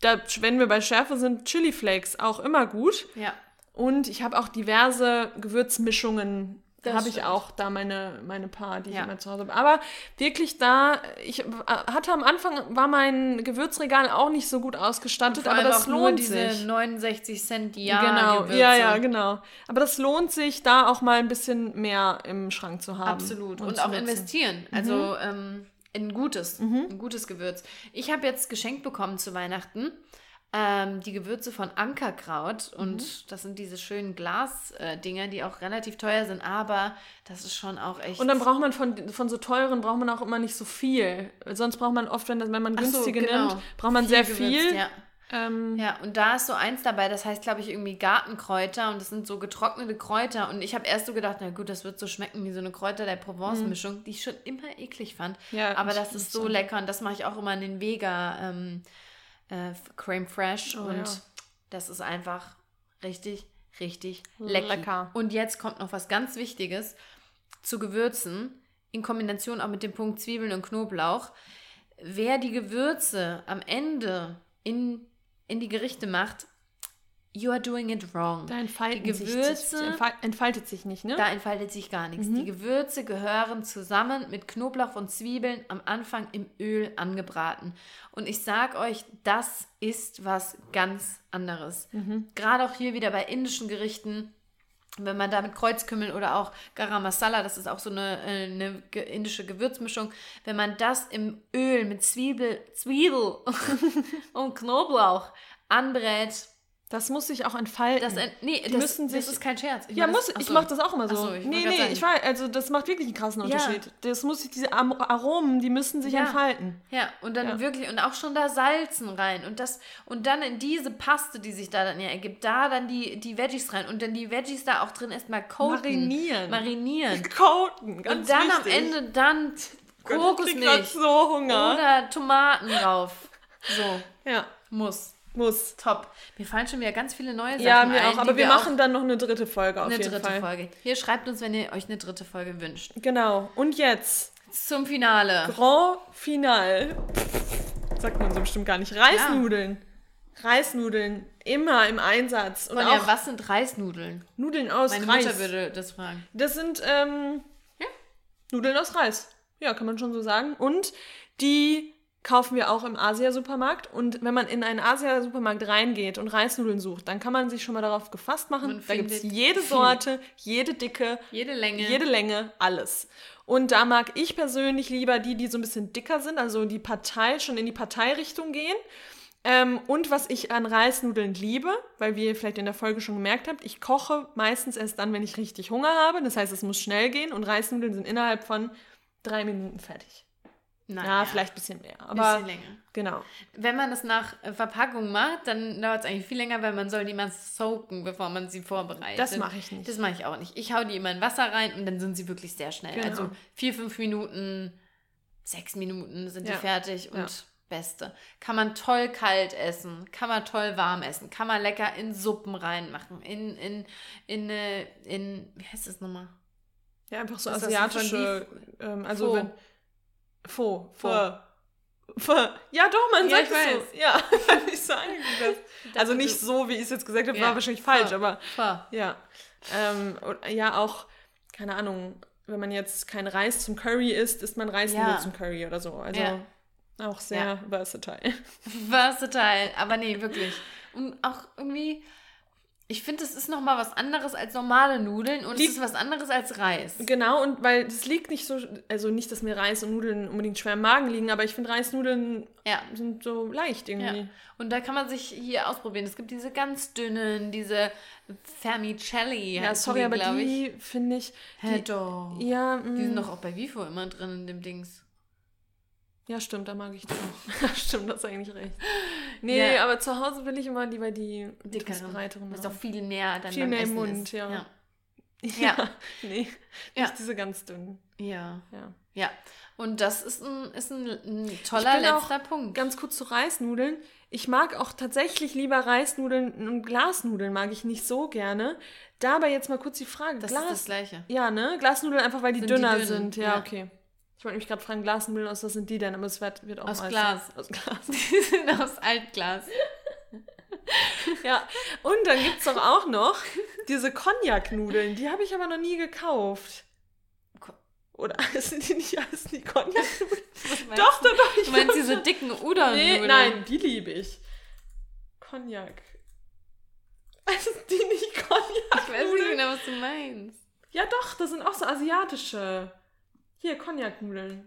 Da, wenn wir bei Schärfe sind, Chili Flakes auch immer gut. Ja. Und ich habe auch diverse Gewürzmischungen. Das habe ich auch da meine, meine paar, die ich Ja. immer zu Hause habe. Aber wirklich da, ich hatte am Anfang, war mein Gewürzregal auch nicht so gut ausgestattet, aber das auch nur lohnt diese sich. 69 Cent die Jahr genau, Gewürze. ja, ja, genau. Aber das lohnt sich, da auch mal ein bisschen mehr im Schrank zu haben. Absolut. Und, zu auch nutzen. Mhm. investieren. Also ähm, in gutes, ein gutes Gewürz. Ich habe jetzt geschenkt bekommen zu Weihnachten ähm, die Gewürze von Ankerkraut. Mhm. Und das sind diese schönen Glas-Dinger, die auch relativ teuer sind. Aber das ist schon auch echt. Und dann braucht man von, von so teuren, braucht man auch immer nicht so viel. Sonst braucht man oft, wenn, wenn man Ach so, günstige genau. nimmt, braucht man sehr gewürzt, viel. Ja. Ähm, Ja, und da ist so eins dabei, das heißt, glaube ich, irgendwie Gartenkräuter und das sind so getrocknete Kräuter. Und ich habe erst so gedacht, na gut, das wird so schmecken wie so eine Kräuter der Provence-Mischung, die ich schon immer eklig fand. Mhm. Ja, Aber das ist so sagen. lecker und das mache ich auch immer in den Vega ähm, äh, Creme Fresh. Oh, und ja. das ist einfach richtig, richtig lecker. Lecker. Und jetzt kommt noch was ganz Wichtiges zu Gewürzen, in Kombination auch mit dem Punkt Zwiebeln und Knoblauch. Wer die Gewürze am Ende in, in die Gerichte macht, you are doing it wrong. Da entfalten Die sich, Gewürze- entfal- entfaltet sich nicht, ne? Da entfaltet sich gar nichts. Die Gewürze gehören zusammen mit Knoblauch und Zwiebeln am Anfang im Öl angebraten. Und ich sag euch, das ist was ganz anderes. Gerade auch hier wieder bei indischen Gerichten. Wenn man da mit Kreuzkümmel oder auch Garam Masala, das ist auch so eine, äh, eine indische Gewürzmischung, wenn man das im Öl mit Zwiebel, Zwiebel und Knoblauch anbrät, Das muss sich auch entfalten. das, nee, Die das, müssen das sich- ist kein Scherz. ja, meine, muss, das- ich mache das auch immer so. Achso, ich nee, nee, ich weiß, also das macht wirklich einen krassen Ja. Unterschied. Das muss sich, diese Am- Aromen, die müssen sich Ja. entfalten. Ja, und dann Ja. wirklich, und auch schon da Salzen rein. Und das, und dann in diese Paste, die sich da dann ja ergibt, da dann die, die Veggies rein. Und dann die Veggies da auch drin erstmal coaten. Marinieren. Marinieren. Coaten, ganz und dann am wichtig. Ende dann Gott, ich Kokosmilch so Hunger. oder Tomaten drauf. So, Ja, muss. Muss. Top. Mir fallen schon wieder ganz viele neue Sachen Ja, mir ein, auch. Aber wir machen dann noch eine dritte Folge auf eine jeden dritte Fall. Folge. Hier schreibt uns, wenn ihr euch eine dritte Folge wünscht. Genau. Und jetzt Zum Finale. Grand Final. Sagt man so bestimmt gar nicht. Reisnudeln. Reisnudeln. Immer im Einsatz. Und Sonja, auch was sind Reisnudeln? Nudeln aus Meine Reis. Mutter würde das fragen. Das sind ähm, Ja. Nudeln aus Reis. Ja, kann man schon so sagen. Und die kaufen wir auch im Asia-Supermarkt. Und wenn man in einen Asia-Supermarkt reingeht und Reisnudeln sucht, dann kann man sich schon mal darauf gefasst machen. Man da gibt es jede. Sorte, jede Dicke, Jede Länge. jede Länge, alles. Und da mag ich persönlich lieber die, die so ein bisschen dicker sind, also die Partei, schon in die Parteirichtung gehen. Ähm, und was ich an Reisnudeln liebe, weil wie ihr vielleicht in der Folge schon gemerkt habt, ich koche meistens erst dann, wenn ich richtig Hunger habe. Das heißt, es muss schnell gehen und Reisnudeln sind innerhalb von drei Minuten fertig. Nein, ja, vielleicht ein bisschen mehr. Ein Aber bisschen länger. genau. Wenn man das nach äh, Verpackung macht, dann dauert es eigentlich viel länger, weil man soll die mal soaken, bevor man sie vorbereitet. Das mache ich nicht. Das mache ich auch nicht. Ich hau die immer in Wasser rein und dann sind sie wirklich sehr schnell. Genau. Also vier, fünf Minuten, sechs Minuten sind Ja. die fertig und Ja. beste. Kann man toll kalt essen, kann man toll warm essen, kann man lecker in Suppen reinmachen, in, in, in, äh, in, wie heißt das nochmal? Ja, einfach so asiatische, ähm, also Pho. wenn. Pho. Pho. Pho. Ja, doch, man Ja, sagt ich es weiß. so. Ja, ich sage das. Also nicht so, wie ich es jetzt gesagt habe, Ja. war wahrscheinlich falsch, Pho. aber Pho. ja. Ähm, und, ja, auch, keine Ahnung, wenn man jetzt kein Reis zum Curry isst, isst man Reisnudeln Ja. zum Curry oder so. Also Ja. auch sehr versatile. Versatile, aber nee, wirklich. Und auch irgendwie, Ich finde, es ist nochmal was anderes als normale Nudeln und Liegt- es ist was anderes als Reis. Genau, und weil das liegt nicht so, also nicht, dass mir Reis und Nudeln unbedingt schwer im Magen liegen, aber ich finde Reisnudeln Ja. sind so leicht irgendwie. Ja. Und da kann man sich hier ausprobieren. Es gibt diese ganz dünnen, diese Vermicelli. Ja, sorry, aber glaub ich. die finde ich. Die, doch. ja, Die sind mm, doch auch bei Vivo immer drin in dem Dings. Ja, stimmt, da mag ich die auch. Stimmt, das ist eigentlich recht. Nee, Ja. aber zu Hause will ich immer lieber die Dickeren. etwas breiteren. Das ist doch haben. viel näher dann Viel mehr im Mund, ist. ja. Ja. Ja. nee, Ja. nicht diese ganz dünnen. Ja. Ja. ja. Und das ist ein, ist ein, ein toller auch letzter Punkt. Ganz kurz zu Reisnudeln. Ich mag auch tatsächlich lieber Reisnudeln und Glasnudeln mag ich nicht so gerne. Dabei jetzt mal kurz die Frage. das Glas, ist das Gleiche. Ja, ne? Glasnudeln einfach, weil die Sind die dünner dünn, sind. Ja, ja. okay. Ich wollte mich gerade fragen, Glasnudeln, aus was sind die denn? Aber es wird, wird auch Aus Glas. Aus Glas. Die sind aus Altglas. ja. Und dann gibt es doch auch noch diese Cognac-Nudeln. Die habe ich aber noch nie gekauft. Oder sind die nicht heißen die Cognac-Nudeln? Meinst doch, doch, doch. Du Ich meinst glaub diese dicken Udon-Nudeln? Nee, nein, die liebe ich. Cognac. Also die nicht Cognac. Ich weiß nicht genau, was du meinst. Ja doch, das sind auch so asiatische. Hier, Cognac-Nudeln.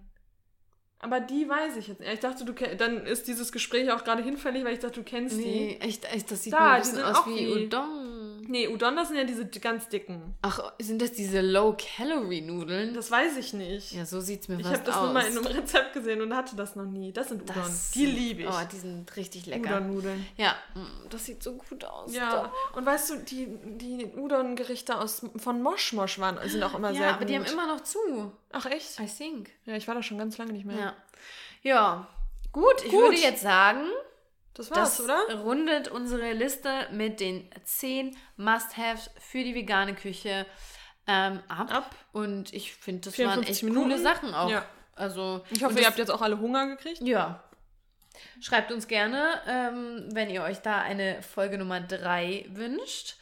Aber die weiß ich jetzt nicht. Ich dachte, du dann ist dieses Gespräch auch gerade hinfällig, weil ich dachte, du kennst die. Nee, echt, echt, das sieht Da, ein bisschen aus wie- Udon. Nee, Udon, das sind ja diese ganz dicken. Ach, sind das diese Low-Calorie-Nudeln? Das weiß ich nicht. Ja, so sieht's mir ich fast habe das aus. nur mal in einem Rezept gesehen und hatte das noch nie. Das sind Udon. Das die liebe ich. Oh, die sind richtig lecker. Udon-Nudeln. Ja, mm, das sieht so gut aus. Ja, und weißt du, die, die Udon-Gerichte aus, von Mosch Mosch waren, sind auch immer ja sehr aber gut. die haben immer noch zu. Ach echt? I think. Ja, ich war da schon ganz lange nicht mehr. Ja. Ja. Gut, ich Gut. würde jetzt sagen, Das war's, das oder? rundet unsere Liste mit den 10 Must-Haves für die vegane Küche ähm, ab. Ab. Und ich finde, das waren 54 echt Minuten. coole Sachen auch. Ja. Also, Ich hoffe, ihr habt jetzt auch alle Hunger gekriegt. Ja. Schreibt uns gerne, ähm, wenn ihr euch da eine Folge Nummer 3 wünscht.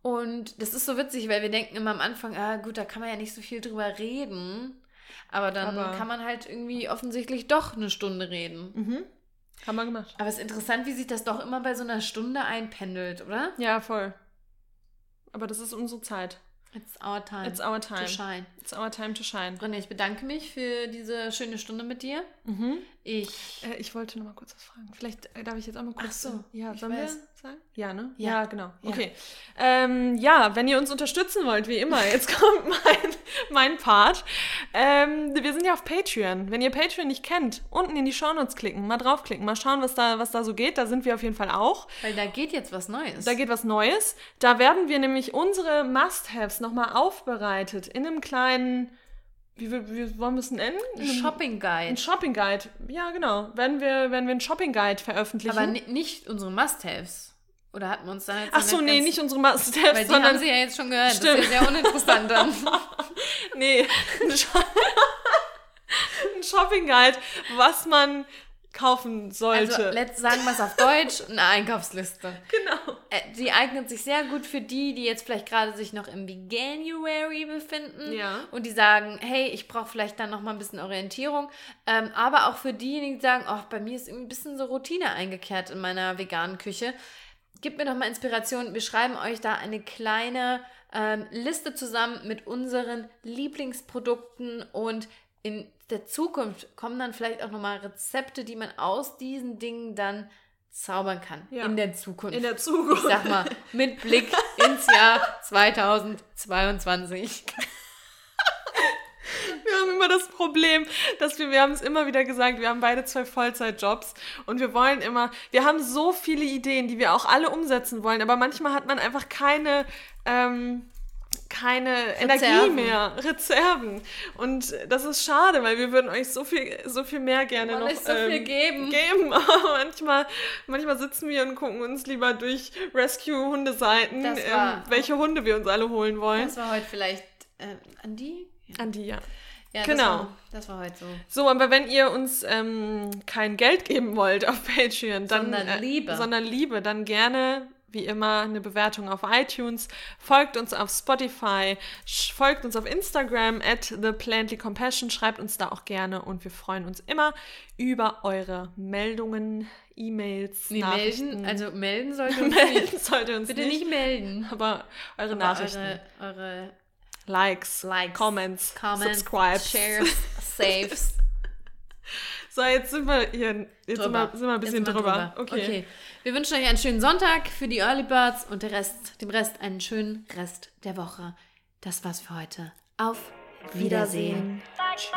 Und das ist so witzig, weil wir denken immer am Anfang, ah gut, da kann man ja nicht so viel drüber reden. Aber dann Aber- kann man halt irgendwie offensichtlich doch eine Stunde reden. Mhm. Haben wir gemacht. Aber es ist interessant, wie sich das doch immer bei so einer Stunde einpendelt, oder? Ja, voll. Aber das ist unsere Zeit. It's our time. It's our time. To shine. It's our time to shine. René, ich bedanke mich für diese schöne Stunde mit dir. Mhm. Ich. Äh, ich wollte noch mal kurz was fragen. Vielleicht äh, darf ich jetzt auch mal kurz. Ach so, ja, ich sollen weiß. wir sagen? Ja, ne? Ja. genau. Ja. Okay. Ähm, ja, wenn ihr uns unterstützen wollt, wie immer, jetzt kommt mein, mein Part. Ähm, wir sind ja auf Patreon. Wenn ihr Patreon nicht kennt, unten in die Shownotes klicken, mal draufklicken, mal schauen, was da, was da so geht. Da sind wir auf jeden Fall auch. Weil da geht jetzt was Neues. Da geht was Neues. Da werden wir nämlich unsere Must-Haves nochmal aufbereitet in einem kleinen, wie, wie wollen wir es nennen? In einem- Shopping Guide. Ein Shopping Guide. Ja, genau. Werden wir, werden wir einen Shopping Guide veröffentlichen. Aber ni- nicht unsere Must-Haves. Oder hatten wir uns da jetzt Ach so, nee, nicht unsere Must-Haves, Weil die sondern haben sie ja jetzt schon gehört. Stimmt. Das ist ja sehr uninteressant dann. nee, ein, Sho ein Shopping Guide, was man kaufen sollte. Also, let's sagen wir es auf Deutsch, eine Einkaufsliste. genau. Äh, Die eignet sich sehr gut für die, die jetzt vielleicht gerade sich noch im Veganuary befinden Ja. und die sagen, hey, ich brauche vielleicht dann noch mal ein bisschen Orientierung. Ähm, aber auch für diejenigen, die sagen, ach, bei mir ist irgendwie ein bisschen so Routine eingekehrt in meiner veganen Küche. Gebt mir doch mal Inspiration. Wir schreiben euch da eine kleine ähm, Liste zusammen mit unseren Lieblingsprodukten und in der Zukunft kommen dann vielleicht auch nochmal Rezepte, die man aus diesen Dingen dann zaubern kann. Ja. In der Zukunft. In der Zukunft. ich sag mal, mit Blick ins Jahr 2022. Wir haben immer das Problem, dass wir, wir haben es immer wieder gesagt, wir haben beide zwei Vollzeitjobs und wir wollen immer, wir haben so viele Ideen, die wir auch alle umsetzen wollen, aber manchmal hat man einfach keine, ähm, keine Energie Reserven. mehr, Reserven. Und das ist schade, weil wir würden euch so viel, so viel mehr gerne Wollen noch so viel geben. geben. Manchmal, manchmal sitzen wir und gucken uns lieber durch Rescue-Hundeseiten, ähm, welche Hunde wir uns alle holen wollen. Das war heute vielleicht äh, Andi? Ja, An die, ja. Ja Genau. Das war, das war heute so. So, aber wenn ihr uns ähm, kein Geld geben wollt auf Patreon, dann Sondern äh, Liebe. sondern Liebe, dann gerne wie immer eine Bewertung auf iTunes, folgt uns auf Spotify, folgt uns auf Instagram at theplantlycompassion, schreibt uns da auch gerne und wir freuen uns immer über eure Meldungen, E-Mails, nee, Nachrichten. melden, also melden sollte uns melden nicht. sollte uns Bitte nicht, nicht melden. aber eure Aber Nachrichten, Eure, eure Likes, Likes, Comments, Comments, Subscribes. Shares, Saves. So, jetzt sind wir hier, jetzt sind wir, sind wir ein bisschen Jetzt mal drüber. Okay. okay. Wir wünschen euch einen schönen Sonntag für die Early Birds und der Rest, dem Rest einen schönen Rest der Woche. Das war's für heute. Auf Wiedersehen. Tschüss.